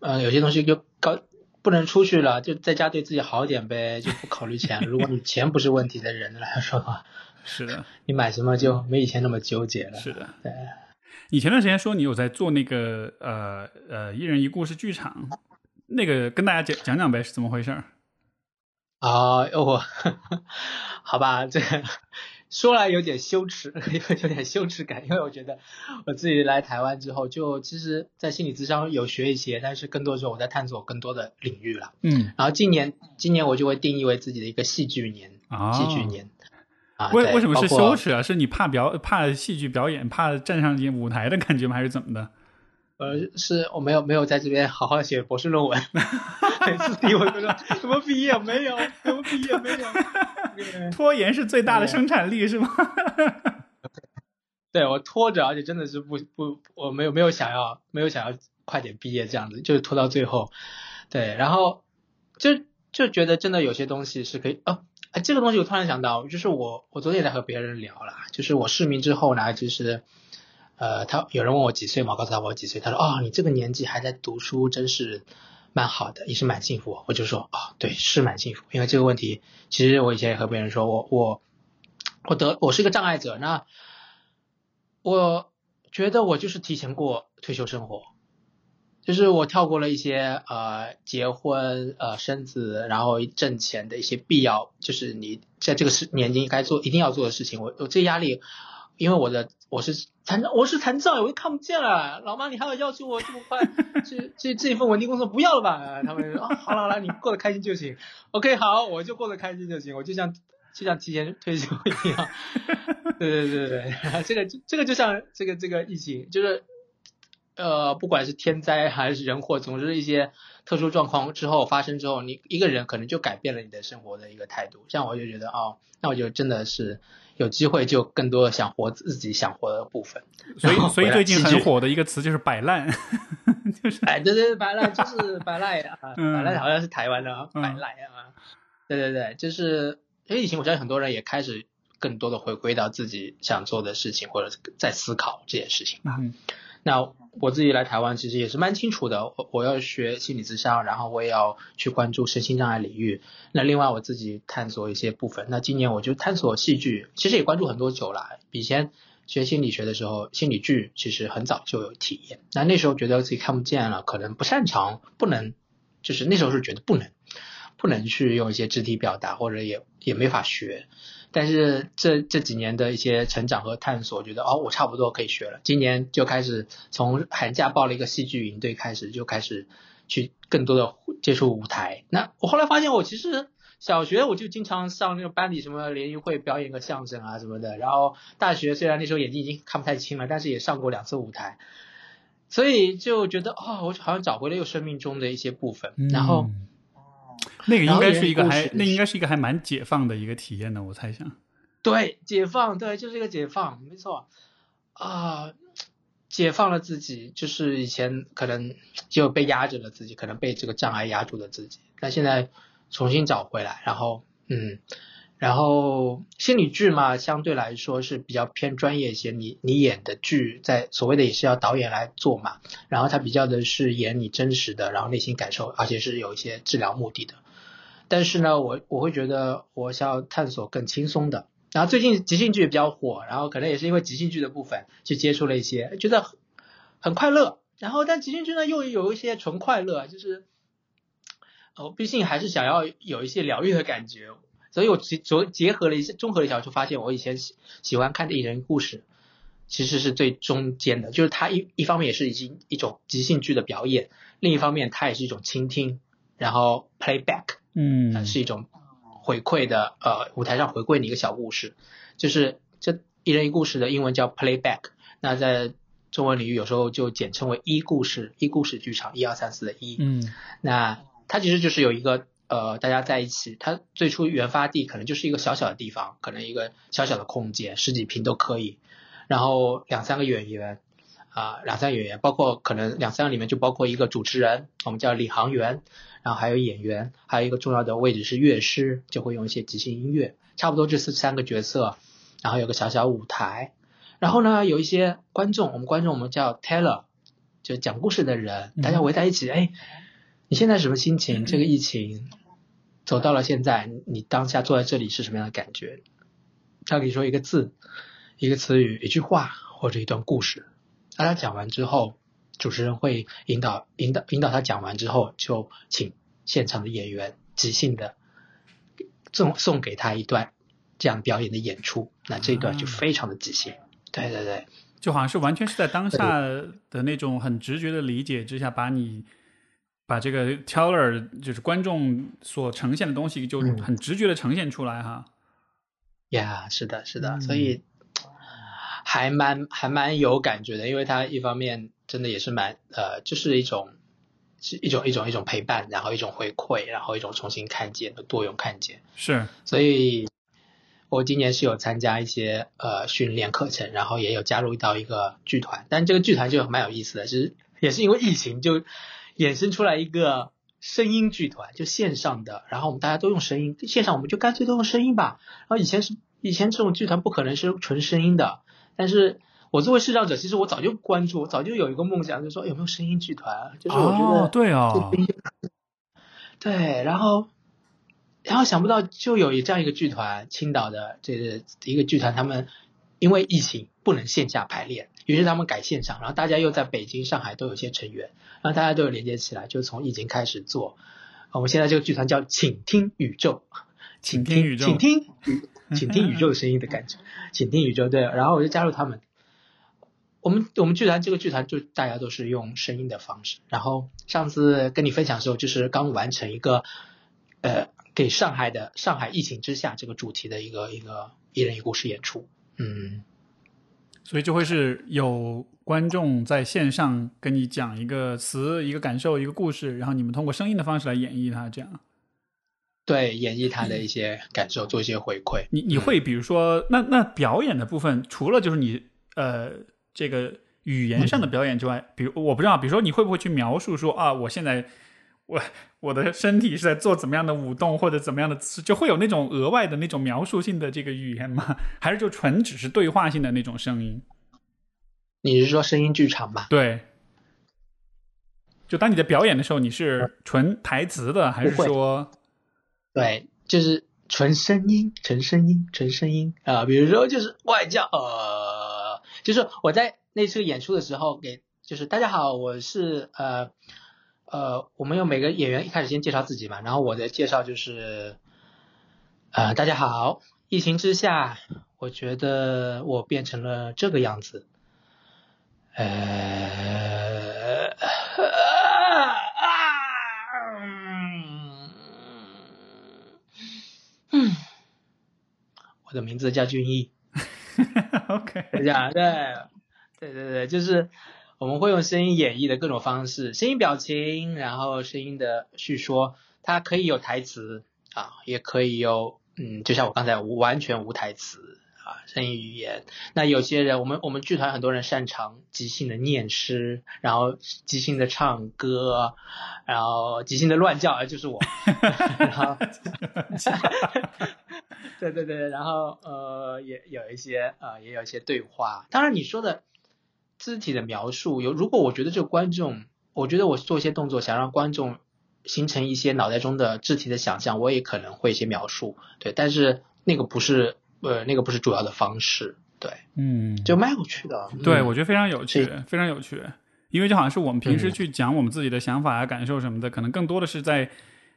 呃，有些东西就高不能出去了，就在家对自己好点呗，就不考虑钱。如果你钱不是问题的人来说的话，是的，你买什么就没以前那么纠结了。是的，对。你前段时间说你有在做那个呃呃一人一故事剧场，那个跟大家讲讲讲呗，是怎么回事？啊，我 好吧，这个说来有点羞耻，有有点羞耻感，因为我觉得我自己来台湾之后，就其实，在心理咨商有学一些，但是更多时候我在探索更多的领域了。嗯，然后今年，今年我就会定义为自己的一个戏剧年，戏剧年。啊，为为什么是羞耻啊？是你怕表怕戏剧表演，怕站上舞台的感觉吗？还是怎么的？呃，是我没有没有在这边好好写博士论文，每次提我就说怎么毕业没有，怎么毕业没有，拖延是最大的生产力是吗？对我拖着，而且真的是不不，我没有没有想要没有想要快点毕业这样子，就是拖到最后，对，然后就就觉得真的有些东西是可以哦，哎，这个东西我突然想到，就是我我昨天也在和别人聊了，就是我失明之后呢，就是。呃，他有人问我几岁嘛？我告诉他我几岁。他说：“哦，你这个年纪还在读书，真是蛮好的，也是蛮幸福。”我就说：“哦，对，是蛮幸福。因为这个问题，其实我以前也和别人说，我我我得我是一个障碍者。那我觉得我就是提前过退休生活，就是我跳过了一些呃结婚呃生子，然后挣钱的一些必要，就是你在这个时年纪该做一定要做的事情。我我这压力。”因为我的我是残我是残障，我就看不见了。老妈，你还要要求我这么快，这这这一份稳定工作不要了吧？他们说啊，好了好了，你过得开心就行。OK，好，我就过得开心就行。我就像就像提前退休一样。对对对对，这个这个就像这个这个疫情，就是呃，不管是天灾还是人祸，总之一些特殊状况之后发生之后，你一个人可能就改变了你的生活的一个态度。像我就觉得哦，那我就真的是。有机会就更多的想活自己想活的部分，所以所以最近很火的一个词就是摆烂，就是哎对对摆烂就是摆烂啊，摆烂好像是台湾的摆烂啊，对对对，就是因为以前我相信很多人也开始更多的回归到自己想做的事情，或者在思考这件事情吧。那我自己来台湾其实也是蛮清楚的，我我要学心理咨商，然后我也要去关注身心障碍领域。那另外我自己探索一些部分。那今年我就探索戏剧，其实也关注很多久了。以前学心理学的时候，心理剧其实很早就有体验。那那时候觉得自己看不见了，可能不擅长，不能，就是那时候是觉得不能，不能去用一些肢体表达，或者也也没法学。但是这这几年的一些成长和探索，觉得哦，我差不多可以学了。今年就开始从寒假报了一个戏剧营队开始，就开始去更多的接触舞台。那我后来发现，我其实小学我就经常上那个班里什么联谊会表演个相声啊什么的。然后大学虽然那时候眼睛已经看不太清了，但是也上过两次舞台，所以就觉得哦，我好像找回了又生命中的一些部分。然后。那个应该是一个还，那应该是一个还蛮解放的一个体验呢，我猜想。对，解放，对，就是一个解放，没错啊，解放了自己，就是以前可能就被压着了自己，可能被这个障碍压住了自己，但现在重新找回来，然后，嗯，然后心理剧嘛，相对来说是比较偏专业一些。你你演的剧，在所谓的也是要导演来做嘛。然后他比较的是演你真实的，然后内心感受，而且是有一些治疗目的的。但是呢，我我会觉得我想要探索更轻松的。然后最近即兴剧也比较火，然后可能也是因为即兴剧的部分去接触了一些，觉得很快乐。然后但即兴剧呢又有一些纯快乐，就是哦，毕竟还是想要有一些疗愈的感觉。所以我结结结合了一些综合了一下，就发现我以前喜喜欢看的艺人故事，其实是最中间的，就是它一一方面也是已经一种即兴剧的表演，另一方面它也是一种倾听，然后 playback，嗯，是一种回馈的呃舞台上回馈你一个小故事，就是这一人一故事的英文叫 playback，那在中文领域有时候就简称为一故事一故事剧场一二三四的一，嗯，那它其实就是有一个。呃，大家在一起，它最初原发地可能就是一个小小的地方，可能一个小小的空间，十几平都可以。然后两三个演员，啊，两三个演员，包括可能两三个里面就包括一个主持人，我们叫领航员，然后还有演员，还有一个重要的位置是乐师，就会用一些即兴音乐，差不多这是三个角色，然后有个小小舞台，然后呢有一些观众，我们观众我们叫 teller，就讲故事的人，大家围在一起，哎，你现在什么心情？这个疫情。走到了现在，你当下坐在这里是什么样的感觉？他给你说一个字、一个词语、一句话或者一段故事。那他讲完之后，主持人会引导、引导、引导他讲完之后，就请现场的演员即兴的送送给他一段这样表演的演出。那这一段就非常的即兴。对对对，就好像是完全是在当下的那种很直觉的理解之下，把你。把这个 teller 就是观众所呈现的东西，就很直觉的呈现出来哈。呀，是的，是的，所以还蛮还蛮有感觉的，因为它一方面真的也是蛮呃，就是一种是一种一种一种陪伴，然后一种回馈，然后一种重新看见的多用看见。是，所以我今年是有参加一些呃训练课程，然后也有加入到一个剧团，但这个剧团就蛮有意思的，就是也是因为疫情就。衍生出来一个声音剧团，就线上的，然后我们大家都用声音，线上我们就干脆都用声音吧。然后以前是以前这种剧团不可能是纯声音的，但是我作为视障者，其实我早就关注，我早就有一个梦想，就是说有没有声音剧团，就是我觉得对哦，对，然后然后想不到就有这样一个剧团，青岛的这个一个剧团，他们因为疫情不能线下排练。于是他们改线上，然后大家又在北京、上海都有些成员，然后大家都有连接起来，就从疫情开始做。我们现在这个剧团叫“请听宇宙”，请听宇宙，请听，请听宇宙声音的感觉，请听宇宙。对，然后我就加入他们。我们我们剧团这个剧团就大家都是用声音的方式。然后上次跟你分享的时候，就是刚完成一个呃给上海的上海疫情之下这个主题的一个一个一人一故事演出。嗯。所以就会是有观众在线上跟你讲一个词、一个感受、一个故事，然后你们通过声音的方式来演绎它，这样。对，演绎他的一些感受，做一些回馈。你你会比如说，那那表演的部分，除了就是你呃这个语言上的表演之外，比如我不知道，比如说你会不会去描述说啊，我现在。我我的身体是在做怎么样的舞动或者怎么样的姿势，就会有那种额外的那种描述性的这个语言吗？还是就纯只是对话性的那种声音？你是说声音剧场吧？对。就当你在表演的时候，你是纯台词的，还是说？对，就是纯声音，纯声音，纯声音啊！比如说，就是外教，呃，就是我在那次演出的时候，给就是大家好，我是呃。呃，我们用每个演员一开始先介绍自己嘛，然后我的介绍就是，呃，大家好，疫情之下，我觉得我变成了这个样子，呃，嗯，我的名字叫俊逸，OK，这样对，对对对，就是。我们会用声音演绎的各种方式，声音表情，然后声音的叙说，它可以有台词啊，也可以有，嗯，就像我刚才完全无台词啊，声音语言。那有些人，我们我们剧团很多人擅长即兴的念诗，然后即兴的唱歌，然后即兴的乱叫，就是我。然后 对对对，然后呃也有一些呃也有一些对话。当然你说的肢体的描述有，如果我觉得这个观众，我觉得我做一些动作想让观众形成一些脑袋中的肢体的想象，我也可能会一些描述。对，但是那个不是呃那个不是主要的方式。对，嗯，就蛮有趣的。对，嗯我觉得非常有趣，非常有趣。因为就好像是我们平时嗯去讲我们自己的想法啊、感受什么的，可能更多的是在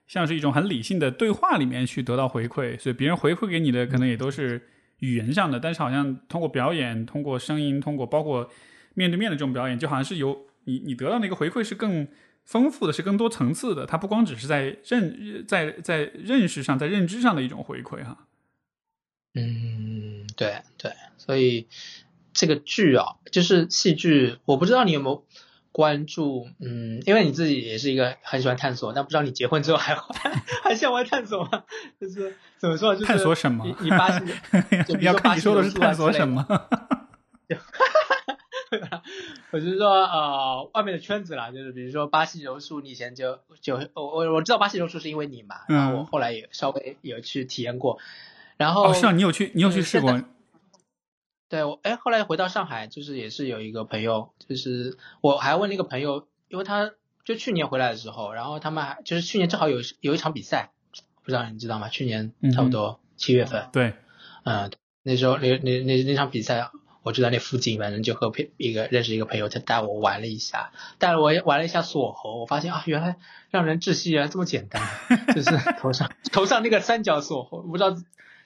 像是一种很理性的对话里面去得到回馈，所以别人回馈给你的可能也都是语言上的，但是好像通过表演、通过声音、通过包括面对面的这种表演，就好像是有你你得到那个回馈是更丰富的，是更多层次的，它不光只是在认在在认识上、在认知上的一种回馈哈。嗯，对对，所以这个剧啊，就是戏剧，我不知道你有没有关注，嗯，因为你自己也是一个很喜欢探索，但不知道你结婚之后还 还向外探索吗？就是怎么说，就是探索什么你你巴西，就比如要说巴西看你说的是柔术啊探索之类的什么。我就是说，呃，外面的圈子啦，就是比如说巴西柔术，你以前就就我我我知道巴西柔术是因为你嘛，然后我嗯后来也稍微有去体验过，然后哦，是啊，你有去你有去呃试过现？对，我哎，后来回到上海，就是也是有一个朋友，就是我还问那个朋友，因为他就去年回来的时候，然后他们还就是去年正好有有一场比赛，不知道你知道吗？去年差不多七月份，对，嗯，那时候那那那那场比赛，我就在那附近，反正就和朋一个认识一个朋友，他带我玩了一下，带了我玩了一下锁喉，我发现啊，原来让人窒息原来这么简单，就是 头上头上那个三角锁喉，不知道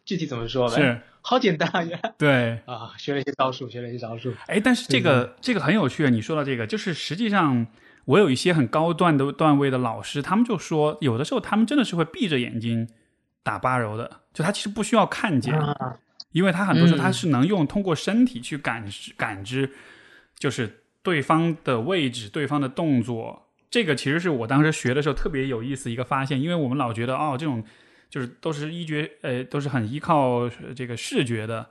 具体怎么说，是，好简单啊，原来对。啊，学了一些招数，学了一些招数，哎，但是这个这个很有趣啊，你说到这个，就是实际上我有一些很高段的段位的老师，他们就说，有的时候他们真的是会闭着眼睛打八柔的，就他其实不需要看见，啊，因为他很多时候嗯他是能用通过身体去感知感知，就是对方的位置、对方的动作。这个其实是我当时学的时候特别有意思一个发现，因为我们老觉得哦，这种就是都是依觉呃都是很依靠呃这个视觉的，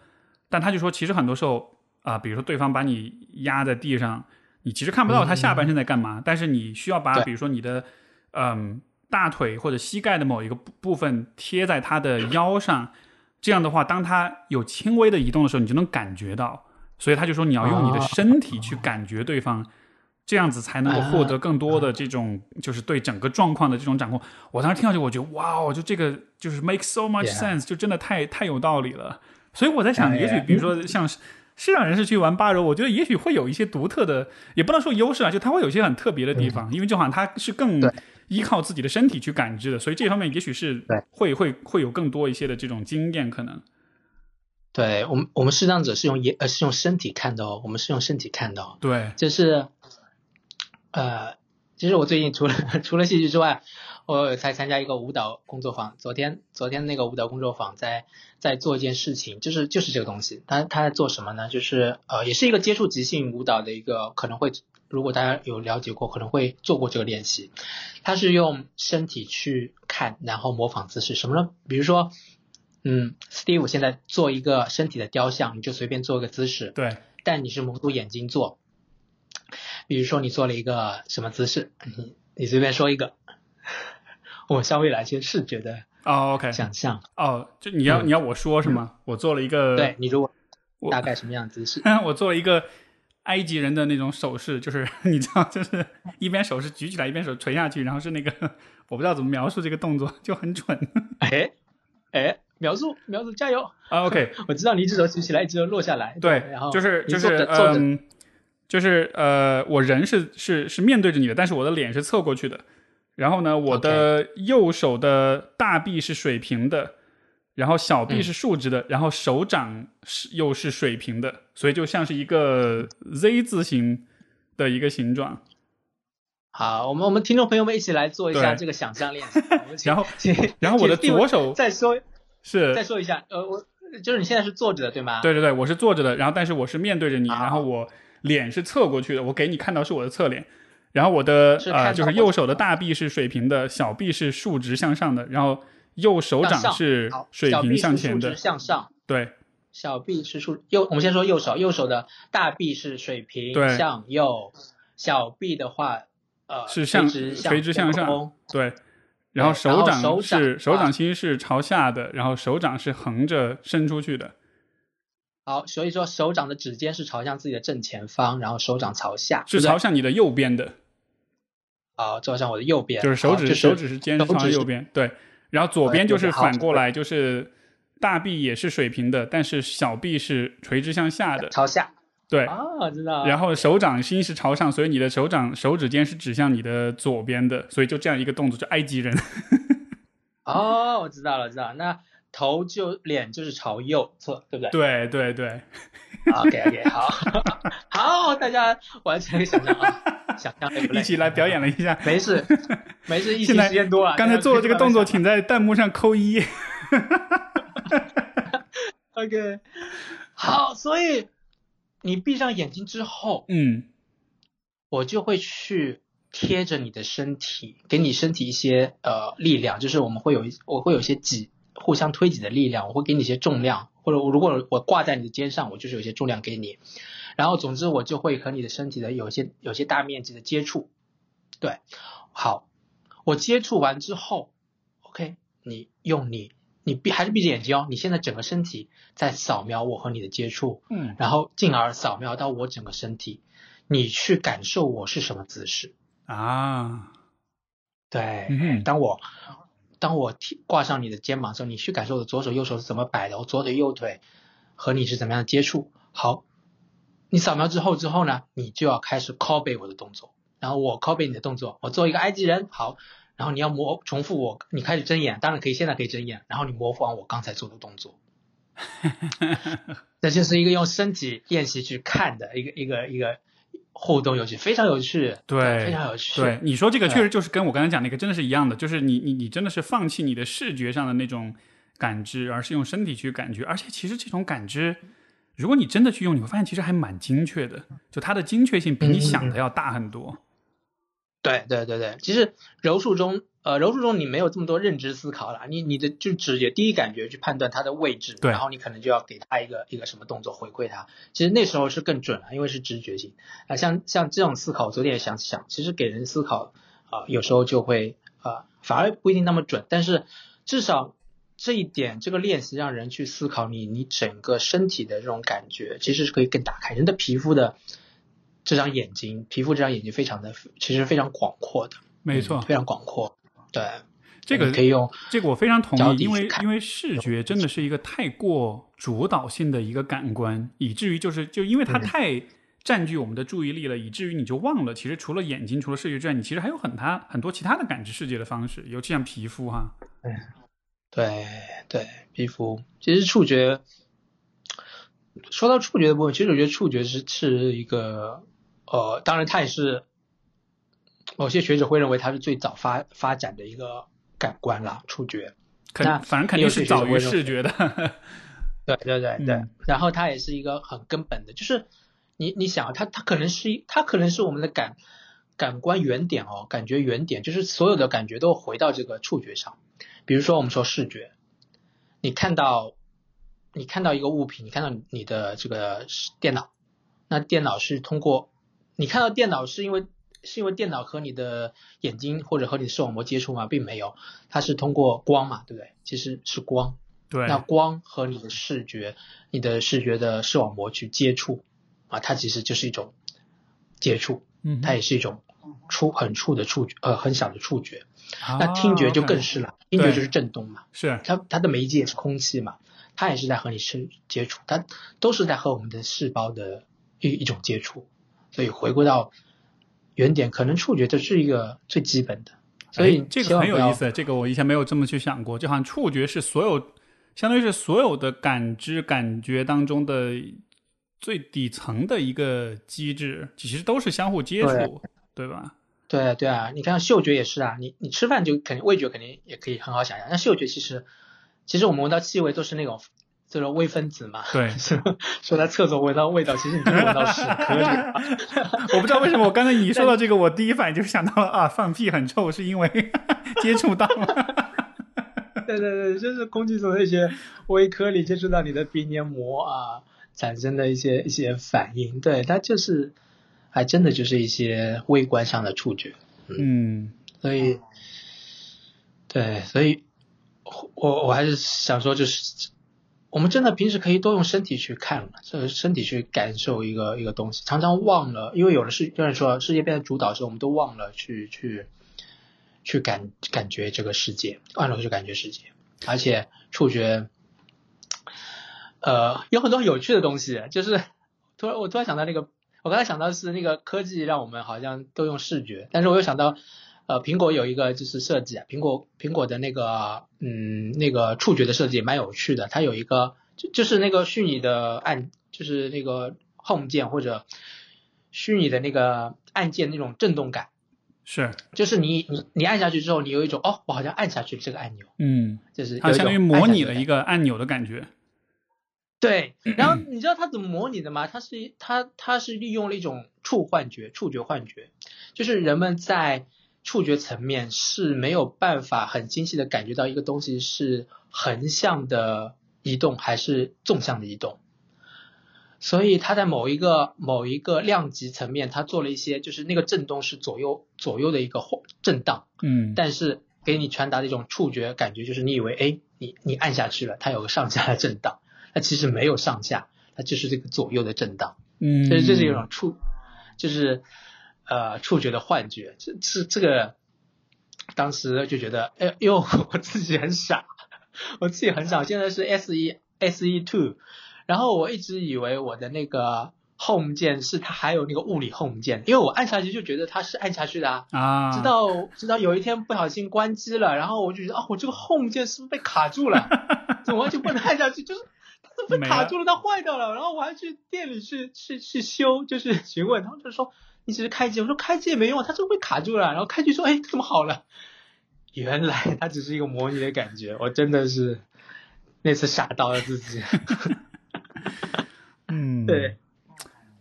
但他就说其实很多时候啊、比如说对方把你压在地上，你其实看不到他下半身在干嘛，但是你需要把比如说你的嗯大腿或者膝盖的某一个部部分贴在他的腰上，这样的话，当他有轻微的移动的时候，你就能感觉到。所以他就说你要用你的身体去感觉对方，这样子才能够获得更多的这种就是对整个状况的这种掌控。我当时听到这个，我觉得哇哦，就这个就是 make so much sense，就真的太太有道理了。所以我在想，也许比如说像市场人士去玩八柔，我觉得也许会有一些独特的，也不能说优势啊，就它会有一些很特别的地方，因为就好像它是更依靠自己的身体去感知的，所以这方面也许是会会会有更多一些的这种经验可能。对我们我们视障者是用眼呃是用身体看的哦，我们是用身体看的哦，对，就是呃，其实我最近除了 除了戏剧之外，我才参加一个舞蹈工作坊。昨天昨天那个舞蹈工作坊在在做一件事情，就是就是这个东西。他他在做什么呢？就是呃，也是一个接触即兴舞蹈的一个，可能会如果大家有了解过，可能会做过这个练习。他是用身体去看，然后模仿姿势。什么呢？比如说。嗯，Steve 现在做一个身体的雕像，你就随便做一个姿势，对，但你是蒙住眼睛做。比如说你做了一个什么姿势，你你随便说一个，我稍微来一些视觉的哦，OK，想象。哦，就你要嗯你要我说是吗？我做了一个，对你如果大概什么样的姿势？我做了一个埃及人的那种手势，就是 你知道，就是一边手是举起来，一边手垂下去，然后是那个我不知道怎么描述这个动作，就很蠢。哎哎，描述描述，加油！啊，OK，我知道你一只手举起来，一只手落下来。对，然后就是就是嗯，就是呃，我人是是是面对着你的，但是我的脸是侧过去的。然后呢，我的右手的大臂是水平的，然后小臂是竖直的，然后手掌是又是水平的，所以就像是一个 Z 字形的一个形状。好，我们我们听众朋友们一起来做一下这个想象练习。然后 然后我的左手再说是再，说一下，呃，我就是你现在是坐着的对吗？对对对，我是坐着的，然后但是我是面对着你，然后我脸是侧过去的，我给你看到是我的侧脸，然后我的呃就是右手的大臂是水平的，小臂是竖直向上的，然后右手掌是好水平向前的，向上。对小臂是竖右，我们先说右手，右手的大臂是水平向右，小臂的话，呃，是向垂直向上对。然后手掌是手啊掌心是朝下的，然后手掌是横着伸出去的。好，所以说手掌的指尖是朝向自己的正前方，然后手掌朝下，是朝向你的右边的，好，朝向我的右边，就是手指、就是手指是尖是朝右边，对。然后左边就是反过来，就是大臂也是水平的，但是小臂是垂直向下的，朝下。对。啊，我知道。然后手掌心是朝上，所以你的手掌手指尖是指向你的左边的，所以就这样一个动作，就埃及人。哦，我知道了，知道了。那头就脸就是朝右侧，对不对对对对，？OK OK，好，好，大家完全可以想象啊，想象？一起来表演了一下。没事，没事，一起时间多了。刚才做了这个动作，请在弹幕上扣一。OK，好，所以你闭上眼睛之后，嗯我就会去贴着你的身体，给你身体一些呃力量，就是我们会有一我会有一些挤互相推挤的力量，我会给你一些重量，或者我如果我挂在你的肩上，我就是有些重量给你，然后总之我就会和你的身体的有些有些大面积的接触，对，好，我接触完之后，OK，你用你你闭还是闭着眼睛哦，你现在整个身体在扫描我和你的接触，嗯。然后进而扫描到我整个身体，你去感受我是什么姿势。啊，对，嗯当我当我提挂上你的肩膀的时候，你去感受我的左手右手是怎么摆的，我左腿右腿和你是怎么样的接触。好，你扫描之后之后呢，你就要开始 copy 我的动作，然后我 copy 你的动作，我做一个埃及人，好，然后你要模重复我，你开始睁眼，当然可以，现在可以睁眼，然后你模仿我刚才做的动作。这就是一个用身体练习去看的一个一个一个互动游戏，非常有趣，对非常有趣，对，你说这个确实就是跟我刚才讲那个真的是一样的，就是你你你真的是放弃你的视觉上的那种感知，而是用身体去感觉，而且其实这种感知。如果你真的去用，你会发现其实还蛮精确的，就它的精确性比你想的要大很多。对对对对，其实柔术中，呃，柔术中你没有这么多认知思考了，你你的就直觉第一感觉去判断它的位置，对然后你可能就要给它一个一个什么动作回馈它。其实那时候是更准了，因为是直觉性啊、像像这种思考，我昨天也想想，其实给人思考啊、有时候就会啊、反而不一定那么准，但是至少这一点，这个练习让人去思考你你整个身体的这种感觉，其实是可以更打开人的皮肤的。这张眼睛，皮肤这张眼睛非常的，其实非常广阔的，没错嗯，非常广阔。对，这个可以用这个我非常同意，因为因为视觉真的是一个太过主导性的一个感官，以至于就是就因为它嗯太占据我们的注意力了，以至于你就忘了，其实除了眼睛，除了视觉之外，你其实还有很它很多其他的感知世界的方式，尤其像皮肤哈。对对皮肤，其实触觉，说到触觉的部分，其实我觉得触觉是是一个，呃，当然它也是某些学者会认为它是最早发发展的一个感官啦，触觉。那反正肯定是早于视觉的。对对对对，嗯然后它也是一个很根本的，就是你你想，它它可能是一它可能是我们的感感官原点哦，感觉原点，就是所有的感觉都回到这个触觉上。比如说我们说视觉，你看到你看到一个物品，你看到你的这个电脑，那电脑是通过你看到电脑是因为是因为电脑和你的眼睛或者和你的视网膜接触吗？并没有，它是通过光嘛，对不对？其实是光。对，那光和你的视觉、你的视觉的视网膜去接触啊，它其实就是一种接触，嗯它也是一种触很触的触觉，呃，很小的触觉。啊那听觉就更是了，听觉就是震动嘛，是它它的媒介是空气嘛，它也是在和你身接触，它都是在和我们的细胞的一一种接触。所以回归到原点，可能触觉这是一个最基本的。所以哎这个很有意思，这个我以前没有这么去想过，就好像触觉是所有，相当于是所有的感知感觉当中的最底层的一个机制，其实都是相互接触，对吧？对啊对啊，你看嗅觉也是啊，你你吃饭就肯定味觉肯定也可以很好想象，那嗅觉其实其实我们闻到气味都是那种这种微分子嘛，对说它厕所闻到味道，其实你就是闻到屎颗粒。我不知道为什么我刚才你说到这个，我第一反应就想到了啊，放屁很臭，是因为 接触到了。对对对，就是空气中的一些微颗粒接触到你的鼻黏膜啊，产生的一些一些反应，对，它就是还真的就是一些微观上的触觉，嗯，所以对，所以我我还是想说，就是我们真的平时可以多用身体去看，这身体去感受一个一个东西，常常忘了，因为有的是就是说世界变成主导时，我们都忘了去去去感感觉这个世界，忘了去感觉世界，而且触觉，呃，有很多有趣的东西，就是突然我突然想到那个，我刚才想到是那个科技让我们好像都用视觉，但是我又想到。呃，苹果有一个就是设计啊，苹果苹果的那个嗯那个触觉的设计也蛮有趣的，它有一个就就是那个虚拟的按就是那个 Home 键或者虚拟的那个按键那种震动感，是，就是你你你按下去之后，你有一种哦，我好像按下去这个按钮，嗯，就是它相当于模拟了一个按钮的感觉，对，然后你知道它怎么模拟的吗？它是它它是利用了一种触幻觉，触觉幻觉，就是人们在触觉层面是没有办法很精细的感觉到一个东西是横向的移动还是纵向的移动，所以它在某一个某一个量级层面，它做了一些就是那个震动是左右左右的一个震荡，嗯，但是给你传达的一种触觉感觉就是你以为哎你你按下去了，它有个上下的震荡，它其实没有上下，它就是这个左右的震荡，嗯，所以这是一种触就是。呃，触觉的幻觉，这这这个，当时就觉得，哎呦，我自己很傻，我自己很傻。现在是 S E S E Two，然后我一直以为我的那个 Home 键是它还有那个物理 Home 键，因为我按下去就觉得它是按下去的啊。直到直到有一天不小心关机了，然后我就觉得，啊，我这个 Home 键是不是被卡住了？怎么完全不能按下去？就是被卡住了？它坏掉了。然后我还去店里去去去修，就是询问，他们就说。你只是开机，我说开机也没用，它就会卡住了。然后开机说，哎，怎么好了？原来它只是一个模拟的感觉。我真的是那次傻到了自己。嗯，对，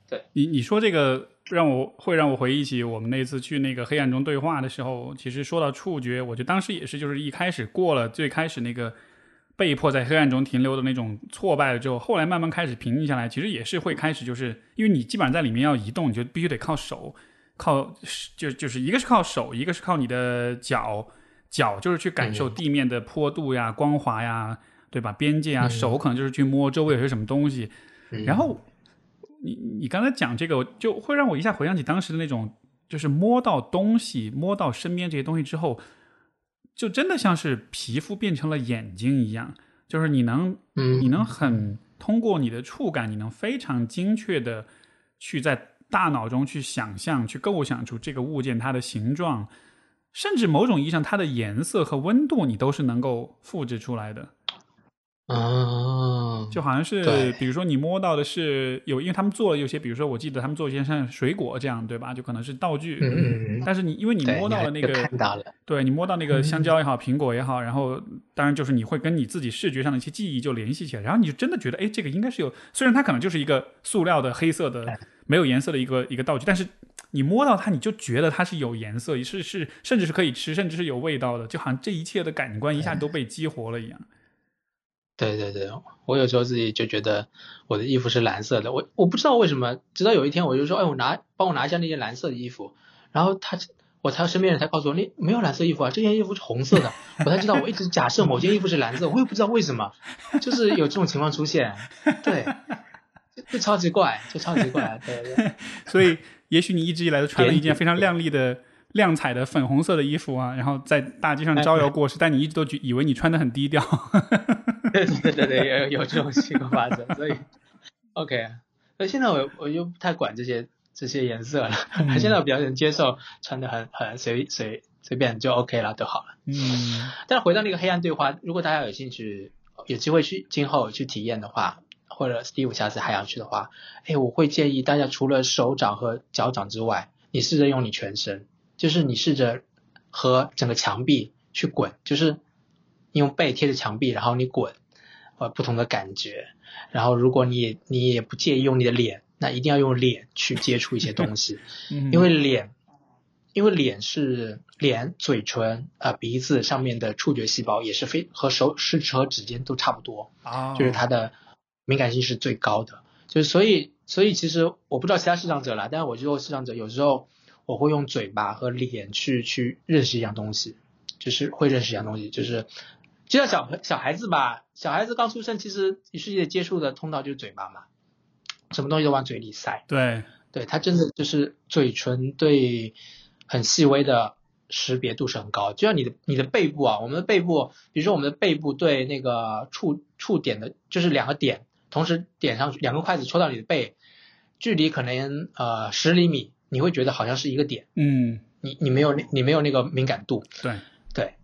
对你你说这个让我会让我回忆起我们那次去那个黑暗中对话的时候，其实说到触觉，我觉得当时也是就是一开始过了最开始那个。被迫在黑暗中停留的那种挫败了之后，后来慢慢开始平静下来，其实也是会开始，就是因为你基本上在里面要移动，你就必须得靠手，靠就就是一个是靠手，一个是靠你的脚，脚就是去感受地面的坡度呀、光滑呀，对吧？边界啊，手可能就是去摸周围有些什么东西。然后你你刚才讲这个，就会让我一下回想起当时的那种，就是摸到东西，摸到身边这些东西之后。就真的像是皮肤变成了眼睛一样，就是你能，你能很通过你的触感，你能非常精确的去在大脑中去想象、去构想出这个物件它的形状，甚至某种意义上它的颜色和温度，你都是能够复制出来的。啊，就好像是，比如说你摸到的是有，因为他们做了有些，比如说我记得他们做一些像水果这样，对吧？就可能是道具。嗯嗯嗯。但是你因为你摸到了那个，看到了。对你摸到那个香蕉也好，苹果也好，然后当然就是你会跟你自己视觉上的一些记忆就联系起来，然后你就真的觉得，哎，这个应该是有，虽然它可能就是一个塑料的黑色的没有颜色的一个一个道具，但是你摸到它，你就觉得它是有颜色，是是甚至是可以吃，甚至是有味道的，就好像这一切的感官一下都被激活了一样。对对对，我有时候自己就觉得我的衣服是蓝色的，我我不知道为什么，直到有一天我就说，哎，我拿帮我拿一下那件蓝色的衣服，然后他我才身边人才告诉我，那没有蓝色衣服啊，这件衣服是红色的，我才知道我一直假设某件衣服是蓝色，我也不知道为什么，就是有这种情况出现，对，就超级怪，就超级怪，对对，所以也许你一直以来都穿了一件非常亮丽的。亮彩的粉红色的衣服啊，然后在大街上招摇过市，但你一直都觉以为你穿的很低调。对对对，有有这种情况发生，所以 OK。所以现在我我就不太管这些这些颜色了，现在我比较能接受穿的很很随随随便就 OK 了，就好了。嗯。但是回到那个黑暗对话，如果大家有兴趣，有机会去今后去体验的话，或者 Steve 下次还想去的话，哎，我会建议大家除了手掌和脚掌之外，你试着用你全身。就是你试着和整个墙壁去滚，就是你用背贴着墙壁，然后你滚，呃，不同的感觉。然后如果你也你也不介意用你的脸，那一定要用脸去接触一些东西，因为脸，因为脸是脸、嘴唇啊、鼻子上面的触觉细胞也是非和手是和指尖都差不多啊，就是它的敏感性是最高的。就是所以所以其实我不知道其他视障者啦，但是我觉得视障者有时候。我会用嘴巴和脸去去认识一样东西，就是会认识一样东西，就是就像小小孩子吧，小孩子刚出生，其实与世界接触的通道就是嘴巴嘛，什么东西都往嘴里塞。对，对他真的就是嘴唇对很细微的识别度是很高，就像你的你的背部啊，我们的背部，比如说我们的背部对那个触触点的，就是两个点同时点上去，两个筷子戳到你的背，距离可能呃十厘米，你会觉得好像是一个点，嗯，你你没有你没有那个敏感度，对，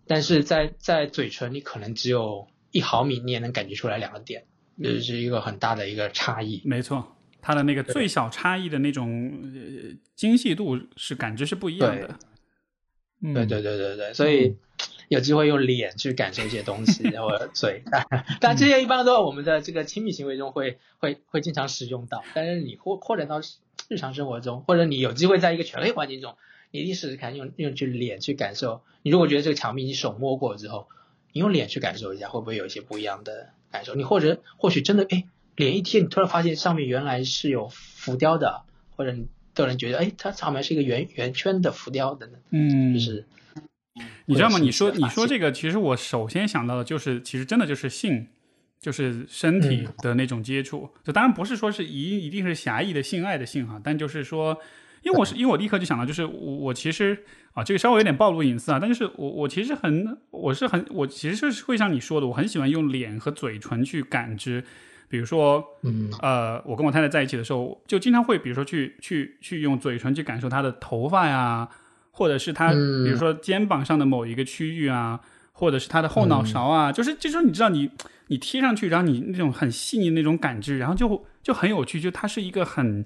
但是在在嘴唇你可能只有一毫米，你也能感觉出来两个点，这是一个很大的一个差异。没错，它的那个最小差异的那种呃精细度是感知是不一样的。嗯，对对对对对，所以有机会用脸去感受一些东西，然后嘴，但这些一般都在我们的这个亲密行为中会会会经常使用到，但是你或扩展到日常生活中，或者你有机会在一个权威环境中，你一定试试看用用去脸去感受。你如果觉得这个墙壁你手摸过之后，你用脸去感受一下，会不会有一些不一样的感受？你或者或许真的哎，脸一贴，你突然发现上面原来是有浮雕的，或者你。都能觉得，哎，它上面是一个圆圆圈的浮雕等等，嗯，就是你知道吗？你说你说这个，其实我首先想到的就是，其实真的就是性，就是身体的那种接触。就当然不是说是一一定是狭义的性爱的性哈，但就是说，因为我是因为我立刻就想到，就是我我其实啊，这个稍微有点暴露隐私啊，但就是我我其实很我是很我其实是会像你说的，我很喜欢用脸和嘴唇去感知。比如说，嗯，呃，我跟我太太在一起的时候，就经常会，比如说去去去用嘴唇去感受她的头发呀，或者是她，比如说肩膀上的某一个区域啊，或者是她的后脑勺啊，就是就是说，你知道，你你贴上去，然后你那种很细腻的那种感知，然后就就很有趣，就它是一个很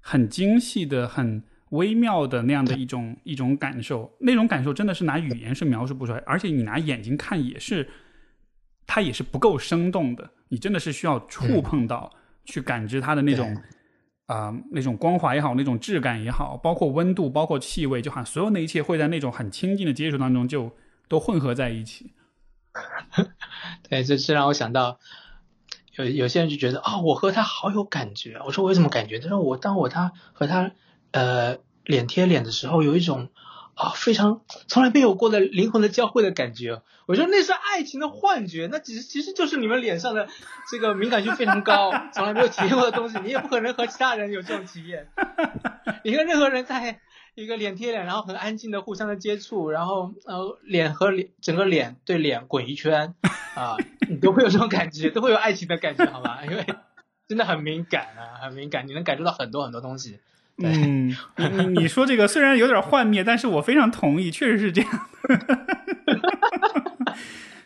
很精细的、很微妙的那样的一种一种感受，那种感受真的是拿语言是描述不出来，而且你拿眼睛看也是，它也是不够生动的。你真的是需要触碰到，去感知它的那种，啊，那种光滑也好，那种质感也好，包括温度，包括气味，就好像所有那一切会在那种很亲近的接触当中就都混合在一起。对，这这让我想到，有有些人就觉得啊，我和他好有感觉。我说我有什么感觉？他说我当我他和他呃脸贴脸的时候，有一种。啊，非常从来没有过的灵魂的交汇的感觉。我说那是爱情的幻觉，那其实其实就是你们脸上的这个敏感性非常高，从来没有体验过的东西，你也不可能和其他人有这种体验。你跟任何人在一个脸贴脸，然后很安静的互相的接触，然后呃脸和脸整个脸对脸滚一圈 啊，你都会有这种感觉，都会有爱情的感觉，好吧？因为 真的很敏感啊，很敏感，你能感受到很多很多东西。嗯，你你你说这个虽然有点幻灭，但是我非常同意，确实是这样。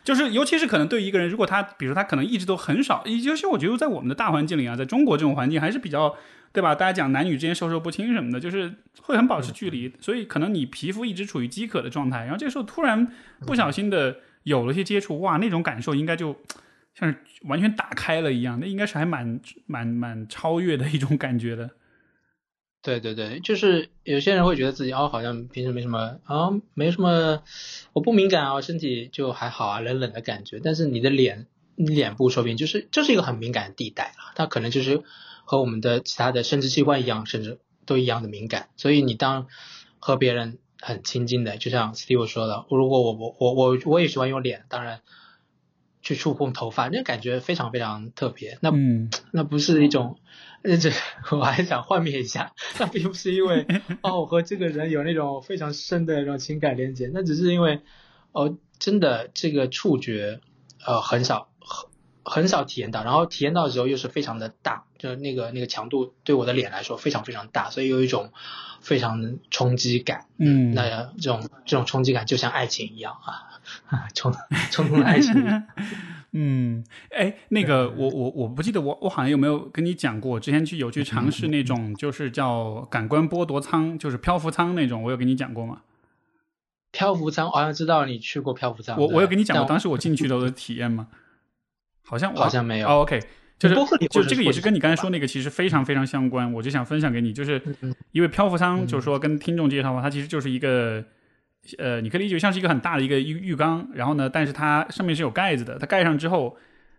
就是尤其是可能对于一个人，如果他比如说他可能一直都很少，尤其我觉得在我们的大环境里啊，在中国这种环境还是比较对吧？大家讲男女之间授受不亲什么的，就是会很保持距离，所以可能你皮肤一直处于饥渴的状态，然后这个时候突然不小心的有了些接触，哇，那种感受应该就像是完全打开了一样，那应该是还蛮蛮蛮超越的一种感觉的。对对对，就是有些人会觉得自己哦，好像平时没什么啊，没什么，我不敏感啊，身体就还好啊，冷冷的感觉。但是你的脸，脸部说不定就是就是一个很敏感的地带啊，它可能就是和我们的其他的生殖器官一样，甚至都一样的敏感。所以你当和别人很亲近的，就像 Steve 说的，如果我我我我我也喜欢用脸，当然去触碰头发，那感觉非常非常特别。那嗯 那不是一种。这我还想幻灭一下，那并不是因为 哦，我和这个人有那种非常深的那种情感连接，那只是因为哦，真的这个触觉呃很少很很少体验到，然后体验到的时候又是非常的大，就是那个那个强度对我的脸来说非常非常大，所以有一种非常冲击感。嗯，那这种这种冲击感就像爱情一样啊，冲冲动的爱情。嗯，哎，那个我我我不记得我我好像有没有跟你讲过，我之前去有去尝试那种就是叫感官剥夺舱，就是漂浮舱那种，我有跟你讲过吗？漂浮舱，好像知道你去过漂浮舱。我我有跟你讲过当时我进去的体验吗？好像好像没有。OK，就是就这个也是跟你刚才说那个其实非常非常相关，我就想分享给你，就是因为漂浮舱就是说跟听众介绍的话，它其实就是一个。呃，你可以理解像是一个很大的一个浴浴缸，然后呢，但是它上面是有盖子的，它盖上之后，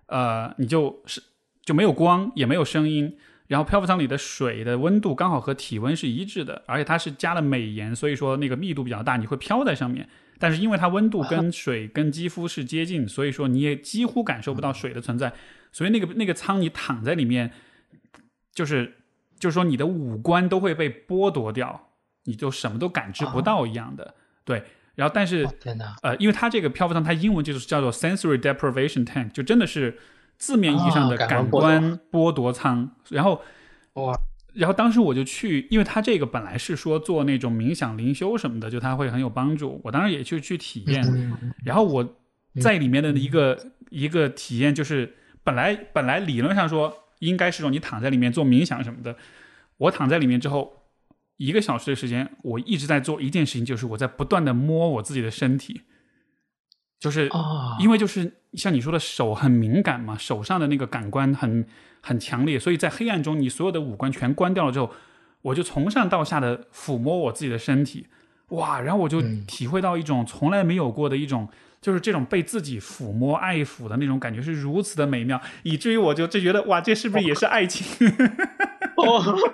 呃，你就是就没有光，也没有声音，然后漂浮舱里的水的温度刚好和体温是一致的，而且它是加了镁盐，所以说那个密度比较大，你会飘在上面，但是因为它温度跟水跟肌肤是接近，所以说你也几乎感受不到水的存在，所以那个那个舱你躺在里面，就是就是说你的五官都会被剥夺掉，你就什么都感知不到一样的，对。然后但是呃，因为它这个漂浮舱它英文就是叫做 sensory deprivation tank，就真的是字面意义上的感官剥夺舱。然后哇。然后当时我就去，因为他这个本来是说做那种冥想灵修什么的，就他会很有帮助。我当时也去去体验，然后我在里面的一个一个体验就是，本来本来理论上说应该是说你躺在里面做冥想什么的，我躺在里面之后一个小时的时间，我一直在做一件事情，就是我在不断的摸我自己的身体。就是因为就是像你说的手很敏感嘛，手上的那个感官很很强烈，所以在黑暗中你所有的五官全关掉了之后，我就从上到下的抚摸我自己的身体，哇，然后我就体会到一种从来没有过的一种，就是这种被自己抚摸爱抚的那种感觉是如此的美妙，以至于我就就觉得哇，这是不是也是爱情？哦。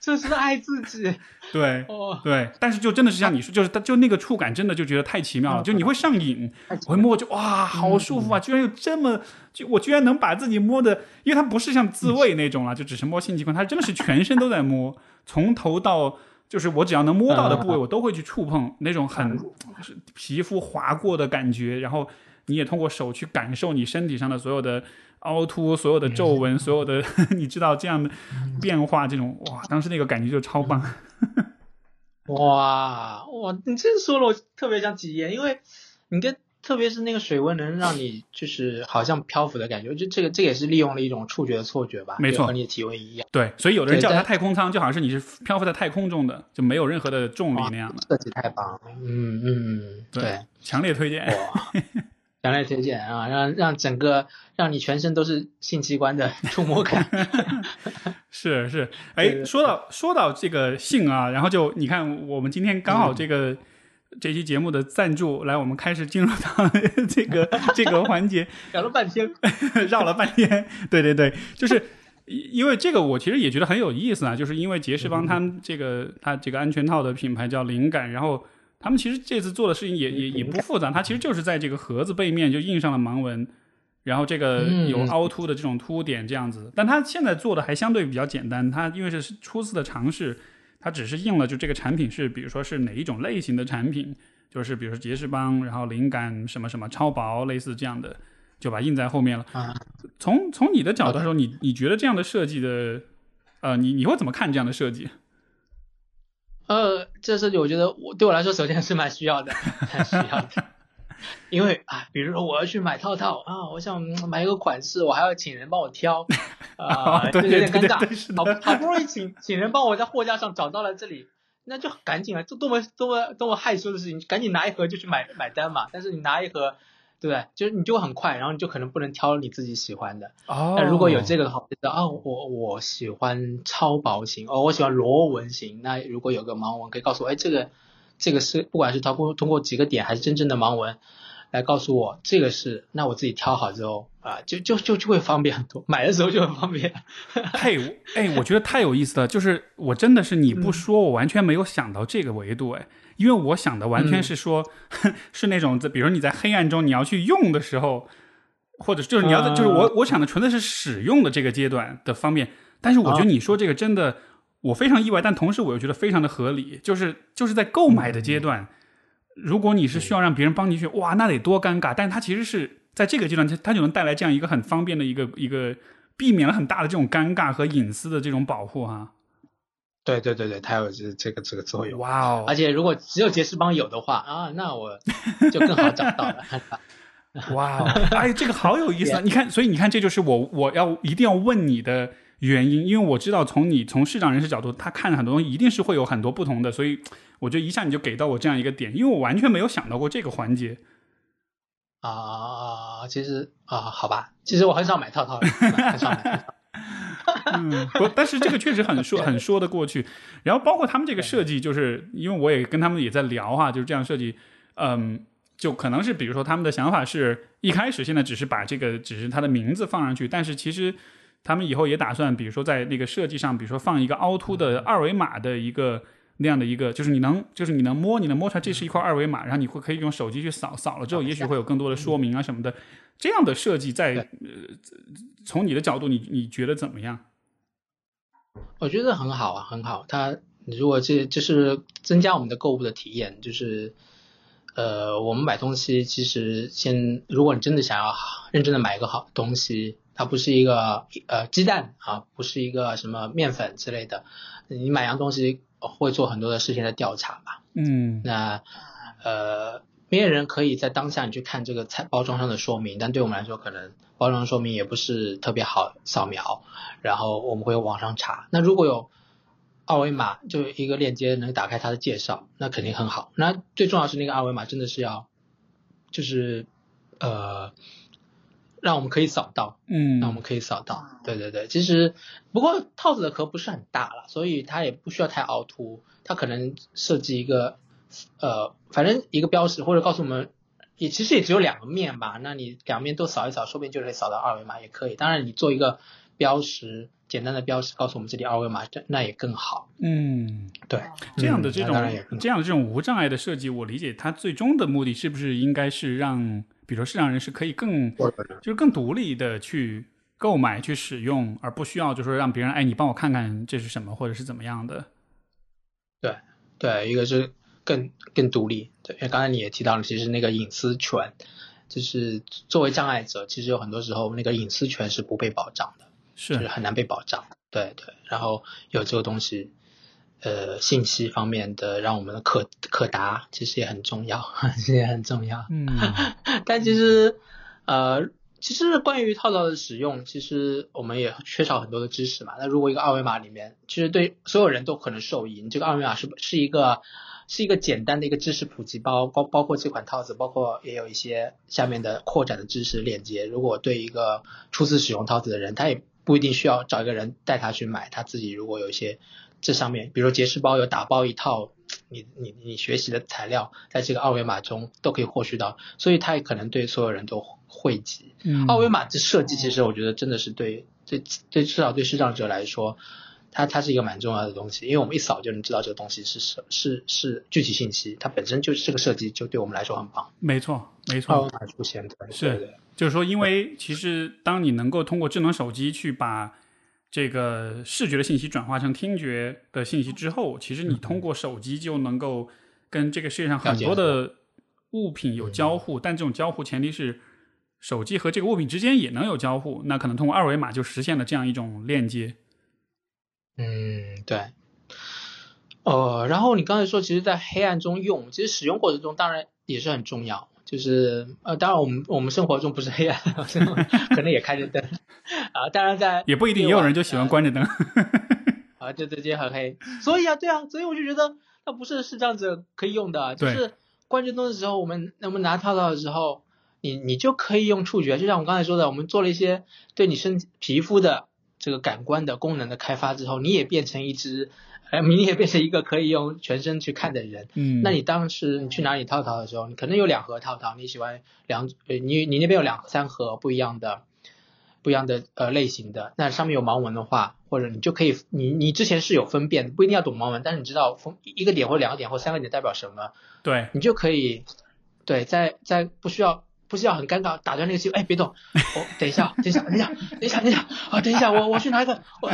这是爱自己，对，对，但是就真的是像你说，就是他就那个触感，真的就觉得太奇妙了，就你会上瘾，我会摸就哇，好舒服啊！居然有这么，就我居然能把自己摸的，因为它不是像自慰那种了，就只是摸性器官，它真的是全身都在摸，从头到就是我只要能摸到的部位，我都会去触碰那种很皮肤划过的感觉，然后你也通过手去感受你身体上的所有的。凹凸，所有的皱纹，所有的 你知道这样的变化，这种哇，当时那个感觉就超棒。哇哇，你这说了，我特别想体验，因为你跟特别是那个水温能让你就是好像漂浮的感觉，就这个这也是利用了一种触觉的错觉吧？没错，和你的体温一样。对，所以有的人叫它太空舱，就好像是你是漂浮在太空中的，就没有任何的重力那样的。设计太棒了，嗯嗯，对，强烈推荐。强烈推荐啊，让让整个让你全身都是性器官的触摸感。是是，哎，说到说到这个性啊，然后就你看，我们今天刚好这个这期节目的赞助，来，我们开始进入到 这个这个环节，聊了半天，绕了半天，对对对，就是因为这个，我其实也觉得很有意思啊，就是因为杰士邦他们这个他这个安全套的品牌叫灵感，然后。他们其实这次做的事情也也也不复杂，它其实就是在这个盒子背面就印上了盲文，然后这个有凹凸的这种凸点这样子。但它现在做的还相对比较简单，它因为是初次的尝试，它只是印了就这个产品是比如说是哪一种类型的产品，就是比如说杰士邦，然后灵感什么什么超薄类似这样的，就把印在后面了。从从你的角度来说，你你觉得这样的设计的，呃，你你会怎么看这样的设计？呃，这设计我觉得我对我来说首先是蛮需要的，蛮需要的，因为啊，比如说我要去买套套啊，我想买一个款式，我还要请人帮我挑，啊，有点尴尬，好好不容易请请人帮我在货架上找到了这里，那就赶紧了，这多么多么多么害羞的事情，赶紧拿一盒就去买买单嘛，但是你拿一盒。对不对？就是你就很快，然后你就可能不能挑你自己喜欢的。哦。那如果有这个的话，就知道啊，我我喜欢超薄型，哦，我喜欢螺纹型。那如果有个盲文可以告诉我，哎，这个这个是不管是通过通过几个点还是真正的盲文来告诉我这个是，那我自己挑好之后啊，就就就就会方便很多，买的时候就很方便。嘿哎，我觉得太有意思了，就是我真的是你不说，我完全没有想到这个维度哎。因为我想的完全是说，是那种在，比如你在黑暗中你要去用的时候，或者就是你要在，就是我我想的纯粹是使用的这个阶段的方面。但是我觉得你说这个真的，我非常意外，但同时我又觉得非常的合理。就是就是在购买的阶段，如果你是需要让别人帮你去，哇，那得多尴尬。但它其实是在这个阶段，它它就能带来这样一个很方便的一个一个，避免了很大的这种尴尬和隐私的这种保护哈。对对对对，它有这这个这个作用。哇哦！而且如果只有杰士邦有的话啊，那我就更好找到了。哇哦！哎，这个好有意思啊！你看，所以你看，这就是我我要一定要问你的原因，因为我知道从你从市场人士角度，他看很多东西一定是会有很多不同的，所以我觉得一下你就给到我这样一个点，因为我完全没有想到过这个环节。啊，其实啊，好吧，其实我很少买套套，很少买。嗯，不，但是这个确实很说 很说得过去。然后包括他们这个设计，就是因为我也跟他们也在聊哈，就是这样设计，嗯，就可能是比如说他们的想法是一开始现在只是把这个只是它的名字放上去，但是其实他们以后也打算，比如说在那个设计上，比如说放一个凹凸的二维码的一个那样的一个，就是你能，就是你能摸，你能摸出来这是一块二维码，然后你会可以用手机去扫，扫了之后，也许会有更多的说明啊什么的。这样的设计在呃，从你的角度，你你觉得怎么样？我觉得很好啊，很好。它如果这就是增加我们的购物的体验，就是呃，我们买东西其实先，如果你真的想要认真的买一个好东西，它不是一个呃鸡蛋啊，不是一个什么面粉之类的，你买样东西会做很多的事情的调查吧？嗯，那呃，没有人可以在当下你去看这个菜包装上的说明，但对我们来说可能。包装说明也不是特别好扫描，然后我们会网上查。那如果有二维码，就一个链接能打开它的介绍，那肯定很好。那最重要是那个二维码真的是要，就是呃，让我们可以扫到，嗯，让我们可以扫到。对对对，其实不过套子的壳不是很大了，所以它也不需要太凹凸，它可能设计一个呃，反正一个标识或者告诉我们。也其实也只有两个面吧，那你两面都扫一扫，说不定就可以扫到二维码也可以。当然，你做一个标识，简单的标识，告诉我们这里二维码，这那也更好。嗯，对，这样的这种这样的这种无障碍的设计，我理解它最终的目的是不是应该是让，比如说视障人士可以更就是更独立的去购买去使用，而不需要就是说让别人哎你帮我看看这是什么或者是怎么样的。对对，一个是。更更独立，对，因为刚才你也提到了，其实那个隐私权，就是作为障碍者，其实有很多时候那个隐私权是不被保障的，是很难被保障，对对。然后有这个东西，呃，信息方面的让我们的可可达，其实也很重要，其实也很重要。嗯，但其实呃，其实关于套套的使用，其实我们也缺少很多的知识嘛。那如果一个二维码里面，其实对所有人都可能受益，你这个二维码是是一个。是一个简单的一个知识普及包，包包括这款套子，包括也有一些下面的扩展的知识链接。如果对一个初次使用套子的人，他也不一定需要找一个人带他去买，他自己如果有一些这上面，比如说节食包有打包一套，你你你学习的材料，在这个二维码中都可以获取到，所以他也可能对所有人都汇集。嗯二维码这设计，其实我觉得真的是对对对，至少对视障者来说。它它是一个蛮重要的东西，因为我们一扫就能知道这个东西是是是是具体信息，它本身就是这个设计就对我们来说很棒。没错，没错。二维码出现的是，就是说，因为其实当你能够通过智能手机去把这个视觉的信息转化成听觉的信息之后，其实你通过手机就能够跟这个世界上很多的物品有交互，但这种交互前提是手机和这个物品之间也能有交互，那可能通过二维码就实现了这样一种链接。嗯，对，呃，然后你刚才说，其实，在黑暗中用，其实使用过程中当然也是很重要，就是呃，当然我们我们生活中不是黑暗，可能也开着灯啊，当然在也不一定，也有人就喜欢关着灯 啊，就直接很黑，所以啊，对啊，所以我就觉得它不是是这样子可以用的，就是关着灯的时候，我们我们拿套套的时候，你你就可以用触觉，就像我刚才说的，我们做了一些对你身皮肤的。这个感官的功能的开发之后，你也变成一只，哎，你也变成一个可以用全身去看的人。嗯，那你当时你去哪里套套的时候，你可能有两盒套套，你喜欢两，呃，你你那边有两三盒不一样的，不一样的呃类型的，那上面有盲文的话，或者你就可以，你你之前是有分辨，不一定要懂盲文，但是你知道分一个点或两个点或三个点代表什么，对，你就可以，对，在在不需要。不是要很尴尬，打断那个机会，哎，别动，我等一下，等一下，等一下，等一下，等一下，啊，等一下，我我去拿一个，我，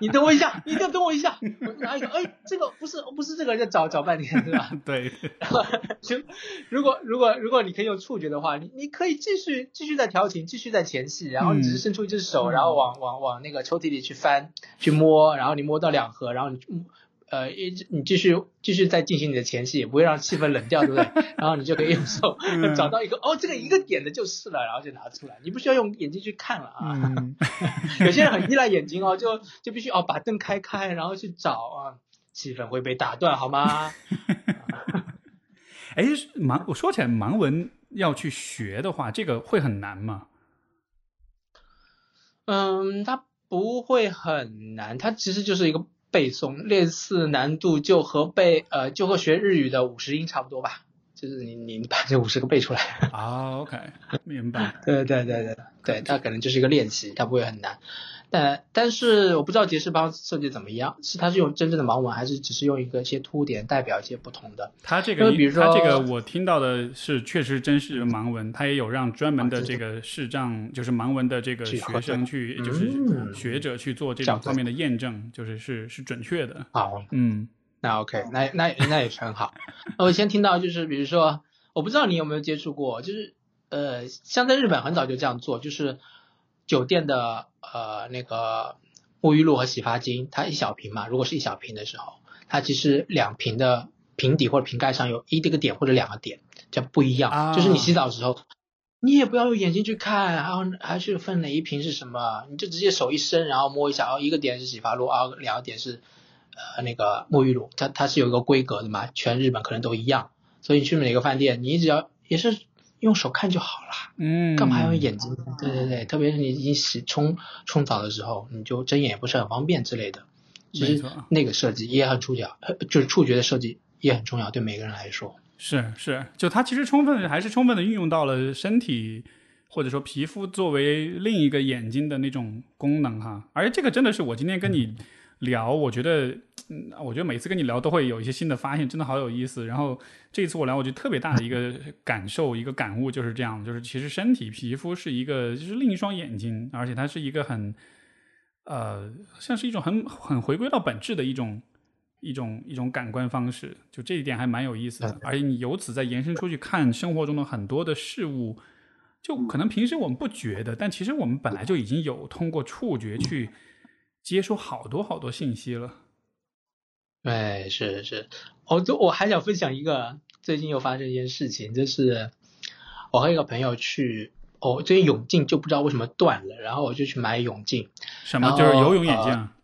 你等我一下，你一定要等我一下，我拿一个，哎，这个不是不是这个，要找找半天，对吧？对。然后就如果如果如果你可以用触觉的话，你你可以继续继续在调情，继续在前戏，然后你只是伸出一只手，然后往往往那个抽屉里去翻去摸，然后你摸到两盒，然后你。呃，一你继续继续再进行你的前戏，也不会让气氛冷掉，对不对？然后你就可以用手 找到一个，哦，这个一个点的就是了，然后就拿出来，你不需要用眼睛去看了啊。有些人很依赖眼睛哦，就就必须哦把灯开开，然后去找啊，气氛会被打断，好吗？哎，盲，我说起来盲文要去学的话，这个会很难吗？嗯，它不会很难，它其实就是一个。背诵类似难度就和背呃就和学日语的五十音差不多吧，就是你你把这五十个背出来啊，OK，明白。对对对对对，它可能就是一个练习，它不会很难。但但是我不知道杰士邦设计怎么样，是它是用真正的盲文，还是只是用一个一些凸点代表一些不同的？它这个，比如说它这个我听到的是确实真是盲文，它也有让专门的啊这这个视障，就是盲文的这个学生去，嗯就是学者去做这种方面的验证，就是是是准确的。好，嗯那 OK，那那那也是很好。那我先听到就是，比如说，我不知道你有没有接触过，就是呃，像在日本很早就这样做，就是酒店的呃那个沐浴露和洗发精，它一小瓶嘛，如果是一小瓶的时候，它其实两瓶的瓶底或者瓶盖上有一这个点或者两个点，这样不一样。啊就是你洗澡的时候，你也不要用眼睛去看，然后还是分哪一瓶是什么，你就直接手一伸，然后摸一下，哦，一个点是洗发露，啊，两个点是呃那个沐浴露，它它是有一个规格的嘛，全日本可能都一样，所以你去每个饭店，你只要也是用手看就好了，嗯，干嘛要用眼睛？对对对，特别是你已经洗冲冲澡的时候，你就睁眼也不是很方便之类的。其实那个设计也很触角，呃就是触觉的设计也很重要，对每个人来说。是是，就它其实充分还是充分的运用到了身体或者说皮肤作为另一个眼睛的那种功能哈。而这个真的是我今天跟你聊，我觉得，嗯，我觉得每次跟你聊都会有一些新的发现，真的好有意思。然后这一次我聊，我觉得特别大的一个 感受、一个感悟就是这样，就是其实身体皮肤是一个就是另一双眼睛，而且它是一个很呃，像是一种很很回归到本质的一种。一种一种感官方式，就这一点还蛮有意思的，而且你由此再延伸出去看生活中的很多的事物，就可能平时我们不觉得，但其实我们本来就已经有通过触觉去接收好多好多信息了。对，是是，我就我还想分享一个最近又发生一件事情，就是我和一个朋友去，哦、最近泳镜就不知道为什么断了，然后我就去买泳镜，什么就是游泳眼镜啊？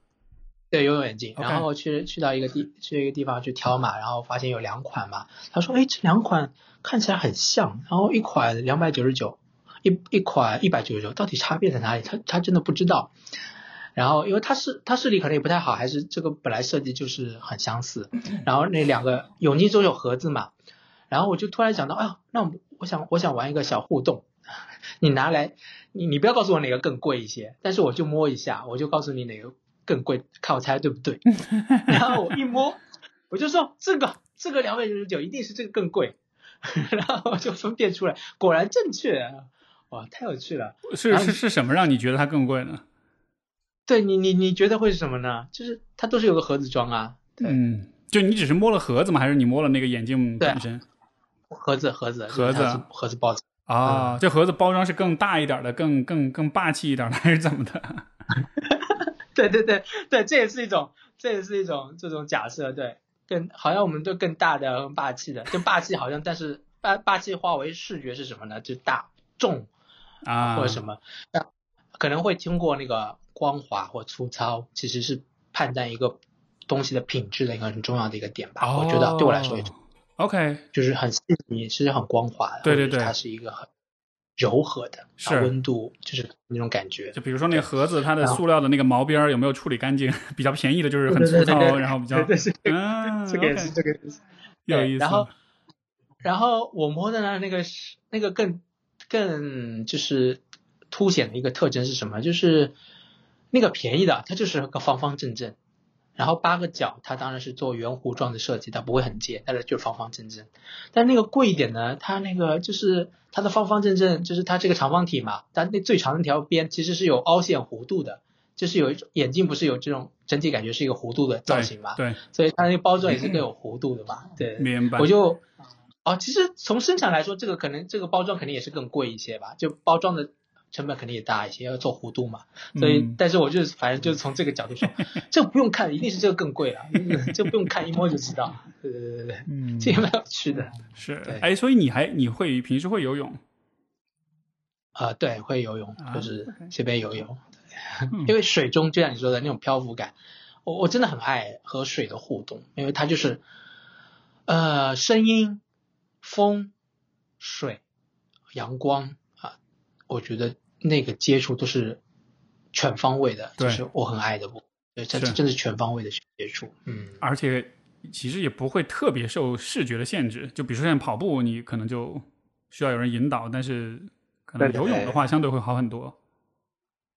对，游泳眼镜，然后去去到一个地去一个地方去挑嘛，然后发现有两款嘛，他说，哎，这两款看起来很像，然后一款两百九十九，一一款一百九十九，到底差别在哪里？他他真的不知道。然后因为它是它视力可能也不太好，还是这个本来设计就是很相似，然后那两个泳镜都有盒子嘛，然后我就突然想到，哎呦，那我我想我想玩一个小互动，你拿来，你你不要告诉我哪个更贵一些，但是我就摸一下，我就告诉你哪个更贵，看我猜对不对。然后我一摸，我就说这个这个两百九十九一定是这个更贵，然后我就分辨出来，果然正确，哇，太有趣了。是是是什么让你觉得它更贵呢？对你你你觉得会是什么呢？就是它都是有个盒子装啊，对嗯，就你只是摸了盒子吗？还是你摸了那个眼镜本身？盒子盒子盒子盒子包装。啊，这盒子包装是更大一点的，更更更霸气一点的，还是怎么的？对对对对，这也是一种，这也是一种这种假设，对，更好像我们都更大的、更霸气的，就霸气好像，但是霸霸气化为视觉是什么呢？就大众啊，或者什么，那可能会经过那个光滑或粗糙，其实是判断一个东西的品质的一个很重要的一个点吧。我觉得对我来说也哦 OK，就是很细腻，其实很光滑的，对对对它是一个很柔和的，是温度就是那种感觉。就比如说那个盒子，它的塑料的那个毛边儿有没有处理干净？比较便宜的就是很粗糙，对对对对然后比较对对是嗯，这个也是这个意思。有意思。然后，然后我摸的呢，那个是那个更更就是凸显的一个特征是什么？就是那个便宜的，它就是个方方正正，然后八个角，它当然是做圆弧状的设计，它不会很尖，但是就是方方正正。但那个贵一点呢，它那个就是它的方方正正，就是它这个长方体嘛，它那最长的那条边其实是有凹陷弧度的，就是有一种眼镜不是有这种整体感觉是一个弧度的造型嘛，对，所以它那个包装也是更有弧度的嘛，对。明白。我就哦，其实从生产来说，这个可能这个包装肯定也是更贵一些吧，就包装的成本肯定也大一些，要做弧度嘛。所以，嗯但是我就是反正就是从这个角度说，这不用看，一定是这个更贵了，这不用看，一摸就知道。对对对对对，嗯，这也蛮有趣的。是对哎，所以你还你会平时会游泳？啊、对，会游泳，啊就是随便游泳，嗯因为水中就像你说的那种漂浮感，我我真的很爱和水的互动，因为它就是呃声音、风、水、阳光啊，我觉得那个接触都是全方位的，对就是我很爱的对，这真的是全方位的接触，嗯，而且其实也不会特别受视觉的限制。就比如说像跑步，你可能就需要有人引导，但是可能游泳的话相对会好很多。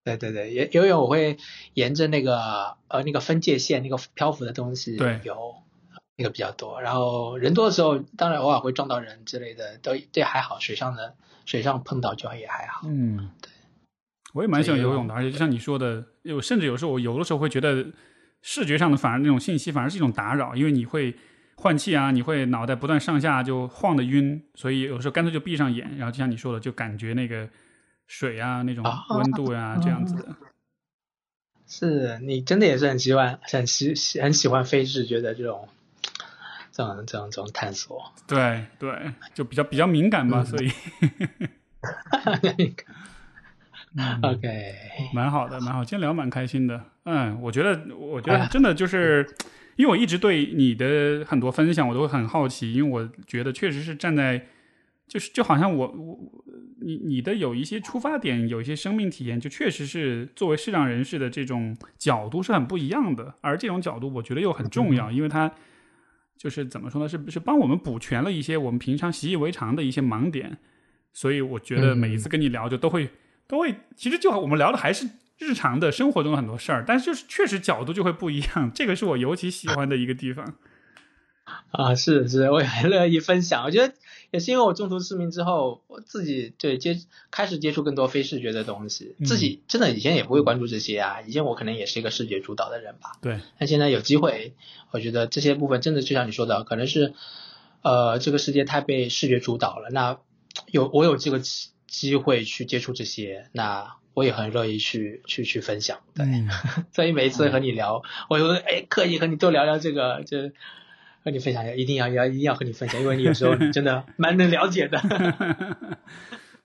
对对对，游游泳我会沿着那个呃那个分界线那个漂浮的东西对游，那个比较多。然后人多的时候，当然偶尔会撞到人之类的，都这还好，水上的水上碰到就也还好。嗯，对，我也蛮喜欢游泳的，而且就像你说的，有甚至有时候我游的时候会觉得视觉上的反而那种信息反而是一种打扰，因为你会换气啊，你会脑袋不断上下就晃的晕，所以有时候干脆就闭上眼，然后就像你说的，就感觉那个水啊那种啊温度呀、这样子的。是你真的也是很喜欢很喜喜很喜欢非视觉的这种这种这种这种探索。对对，就比较比较敏感吧，嗯。所以 OK，蛮好的，蛮好。今天聊蛮开心的，嗯，我觉得，我觉得啊真的就是，因为我一直对你的很多分享我都会很好奇，因为我觉得确实是站在，就是就好像我我你你的有一些出发点，有一些生命体验，就确实是作为视障人士的这种角度是很不一样的，而这种角度我觉得又很重要，因为它就是怎么说呢，是是帮我们补全了一些我们平常习以为常的一些盲点，所以我觉得每一次跟你聊就都会。都会，其实就我们聊的还是日常的生活中的很多事儿，但是就是确实角度就会不一样，这个是我尤其喜欢的一个地方。啊，是是，我也很乐意分享。我觉得也是因为我中途失明之后，我自己对接开始接触更多非视觉的东西，嗯自己真的以前也不会关注这些啊。以前我可能也是一个视觉主导的人吧，对，但现在有机会，我觉得这些部分真的就像你说的，可能是呃这个世界太被视觉主导了。那有我有这个机机会去接触这些，那我也很乐意去去去分享。对，嗯，所以每一次和你聊，我有哎刻意和你多聊聊这个，就和你分享一下，一定要要一定要和你分享，因为你有时候你 真的蛮能了解的。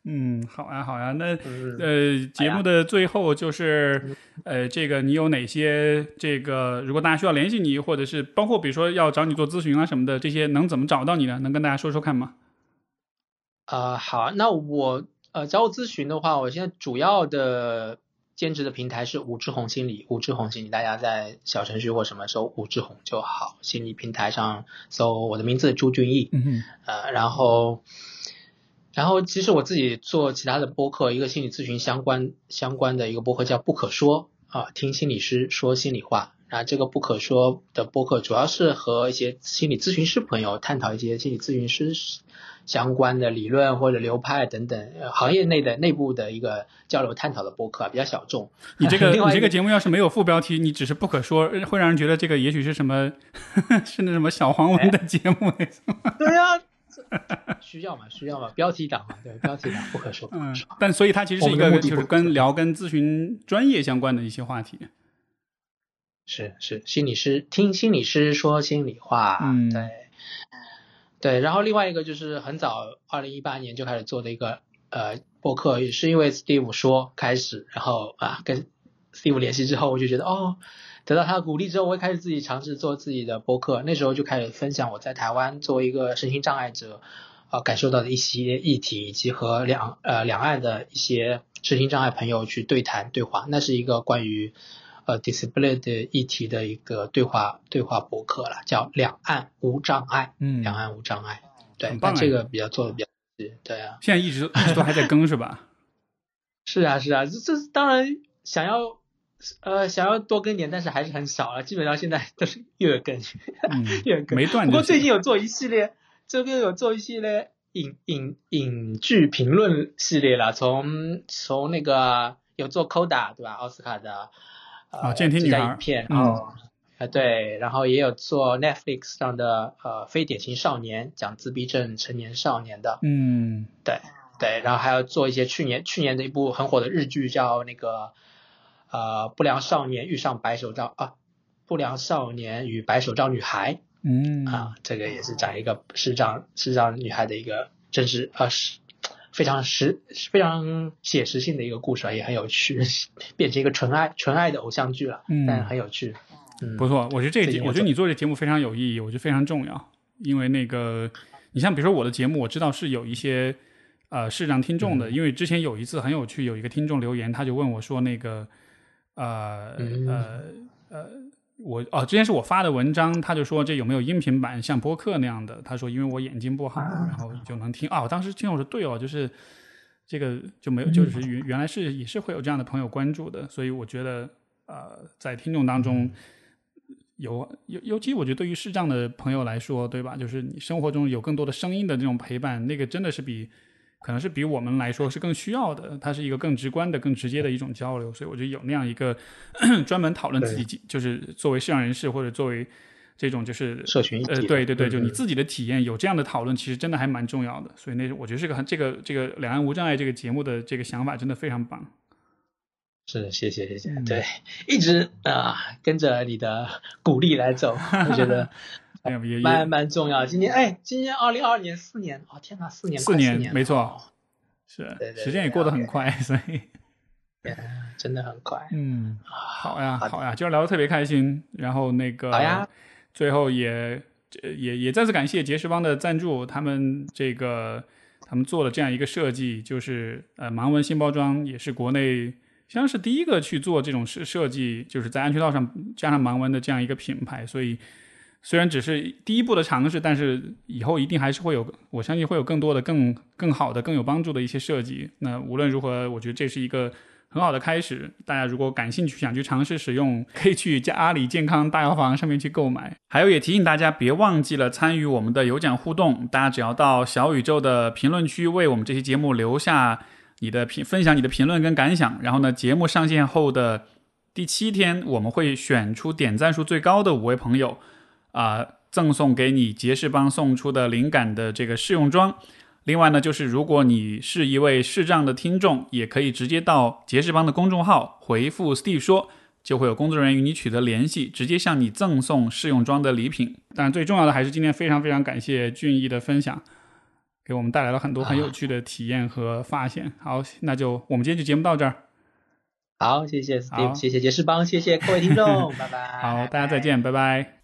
嗯，好呀，好呀。那嗯呃，节目的最后就是呃，这个你有哪些这个，如果大家需要联系你，或者是包括比如说要找你做咨询啊什么的，这些能怎么找到你呢？能跟大家说说看吗？啊、好，那我呃找我咨询的话，我现在主要的兼职的平台是武志红心理，武志红心理，大家在小程序或什么搜武志红就好，心理平台上搜我的名字朱俊义，嗯哼，呃，然后，然后其实我自己做其他的播客，一个心理咨询相关相关的一个播客叫不可说啊，听心理师说心里话。那这个不可说的播客主要是和一些心理咨询师朋友探讨一些心理咨询师相关的理论或者流派等等，呃行业内的内部的一个交流探讨的播客，比较小众。你这个 你这个节目要是没有副标题，你只是不可说，会让人觉得这个也许是什么是那什么小黄文的节目。对呀、这需要嘛，需要嘛，标题党嘛，对，标题党不可说，嗯。，但所以它其实是一个就是跟聊跟咨询专业相关的一些话题。是是，心理师听心理师说心里话，嗯对对。然后另外一个就是很早，二零一八年就开始做的一个呃播客，也是因为 Steve 说开始，然后啊跟 Steve 联系之后，我就觉得哦，得到他的鼓励之后，我会开始自己尝试做自己的播客。那时候就开始分享我在台湾作为一个身心障碍者啊、感受到的一些议题，以及和两呃两岸的一些身心障碍朋友去对谈对话。那是一个关于呃 disability 议题的一个对话对话博客了，叫两岸无障碍，嗯两岸无障碍。对，很棒哎那这个比较做的比较是，对啊，现在一直一直都还在更是吧？是啊是啊，这这当然想要呃想要多更点，但是还是很少了，基本上现在都是 月更嗯，月更。没断就不过最近。有做一系列，这边有做一系列影影影剧评论系列了，从从那个有做 Coda 对吧，奥斯卡的呃啊监听女孩影片，嗯然后呃对，然后也有做 Netflix 上的呃非典型少年，讲自闭症成年少年的，嗯。对对，然后还要做一些去年去年的一部很火的日剧，叫那个呃不良少年遇上白手杖啊，不良少年与白手杖女孩。嗯。啊，这个也是讲一个视障视障女孩的一个真实呃是非常实非常写实性的一个故事啊，也很有趣，变成一个纯爱纯爱的偶像剧了，嗯但是很有趣。嗯，不错，我觉得这个节，我觉得你做这节目非常有意义，我觉得非常重要。因为那个，你像比如说我的节目，我知道是有一些呃视障听众的，因为之前有一次很有趣，有一个听众留言，他就问我说那个呃嗯呃呃，我哦，之前是我发的文章，他就说这有没有音频版像播客那样的？他说因为我眼睛不好，然后就能听。哦，我当时听我说对哦，就是这个就没有，就是原原来是也是会有这样的朋友关注的，所以我觉得呃，在听众当中有尤尤其我觉得对于视障的朋友来说，对吧？就是你生活中有更多的声音的这种陪伴，那个真的是比可能是比我们来说是更需要的，它是一个更直观的、更直接的一种交流，所以我觉得有那样一个 专门讨论自己，就是作为视障人士或者作为。这种就是社群呃，对对对，就你自己的体验有这样的讨论，其实真的还蛮重要的。所以那我觉得这个很这个这个两岸无障碍这个节目的这个想法真的非常棒。是，谢谢谢谢，对，一直啊跟着你的鼓励来走，我觉得蛮蛮重要。今年哎，今年二零二二年四年，哦天哪，四年四年没错，是时间也过得很快，所以 真的很快。嗯，好呀好呀，今儿聊得特别开心，然后那个好呀。最后也也也再次感谢杰士邦的赞助，他们这个他们做了这样一个设计，就是呃盲文新包装也是国内像是第一个去做这种设设计，就是在安全套上加上盲文的这样一个品牌。所以虽然只是第一步的尝试，但是以后一定还是会有，我相信会有更多的更更好的更有帮助的一些设计。那无论如何，我觉得这是一个。很好的开始，大家如果感兴趣想去尝试使用，可以去阿里健康大药房上面去购买。还有也提醒大家，别忘记了参与我们的有奖互动。大家只要到小宇宙的评论区为我们这期节目留下你的评，分享你的评论跟感想。然后呢，节目上线后的第七天，我们会选出点赞数最高的五位朋友，啊，赠送给你杰士邦送出的灵感的这个试用装。另外呢，就是如果你是一位视障的听众，也可以直接到杰士邦的公众号回复 Steve 说，就会有工作人员与你取得联系，直接向你赠送试用装的礼品。但最重要的还是今天非常非常感谢俊逸的分享，给我们带来了很多很有趣的体验和发现。好，那就我们今天就节目到这儿。好，谢谢 Steve，谢谢杰士邦，谢谢各位听众，拜拜。好，大家再见，拜拜。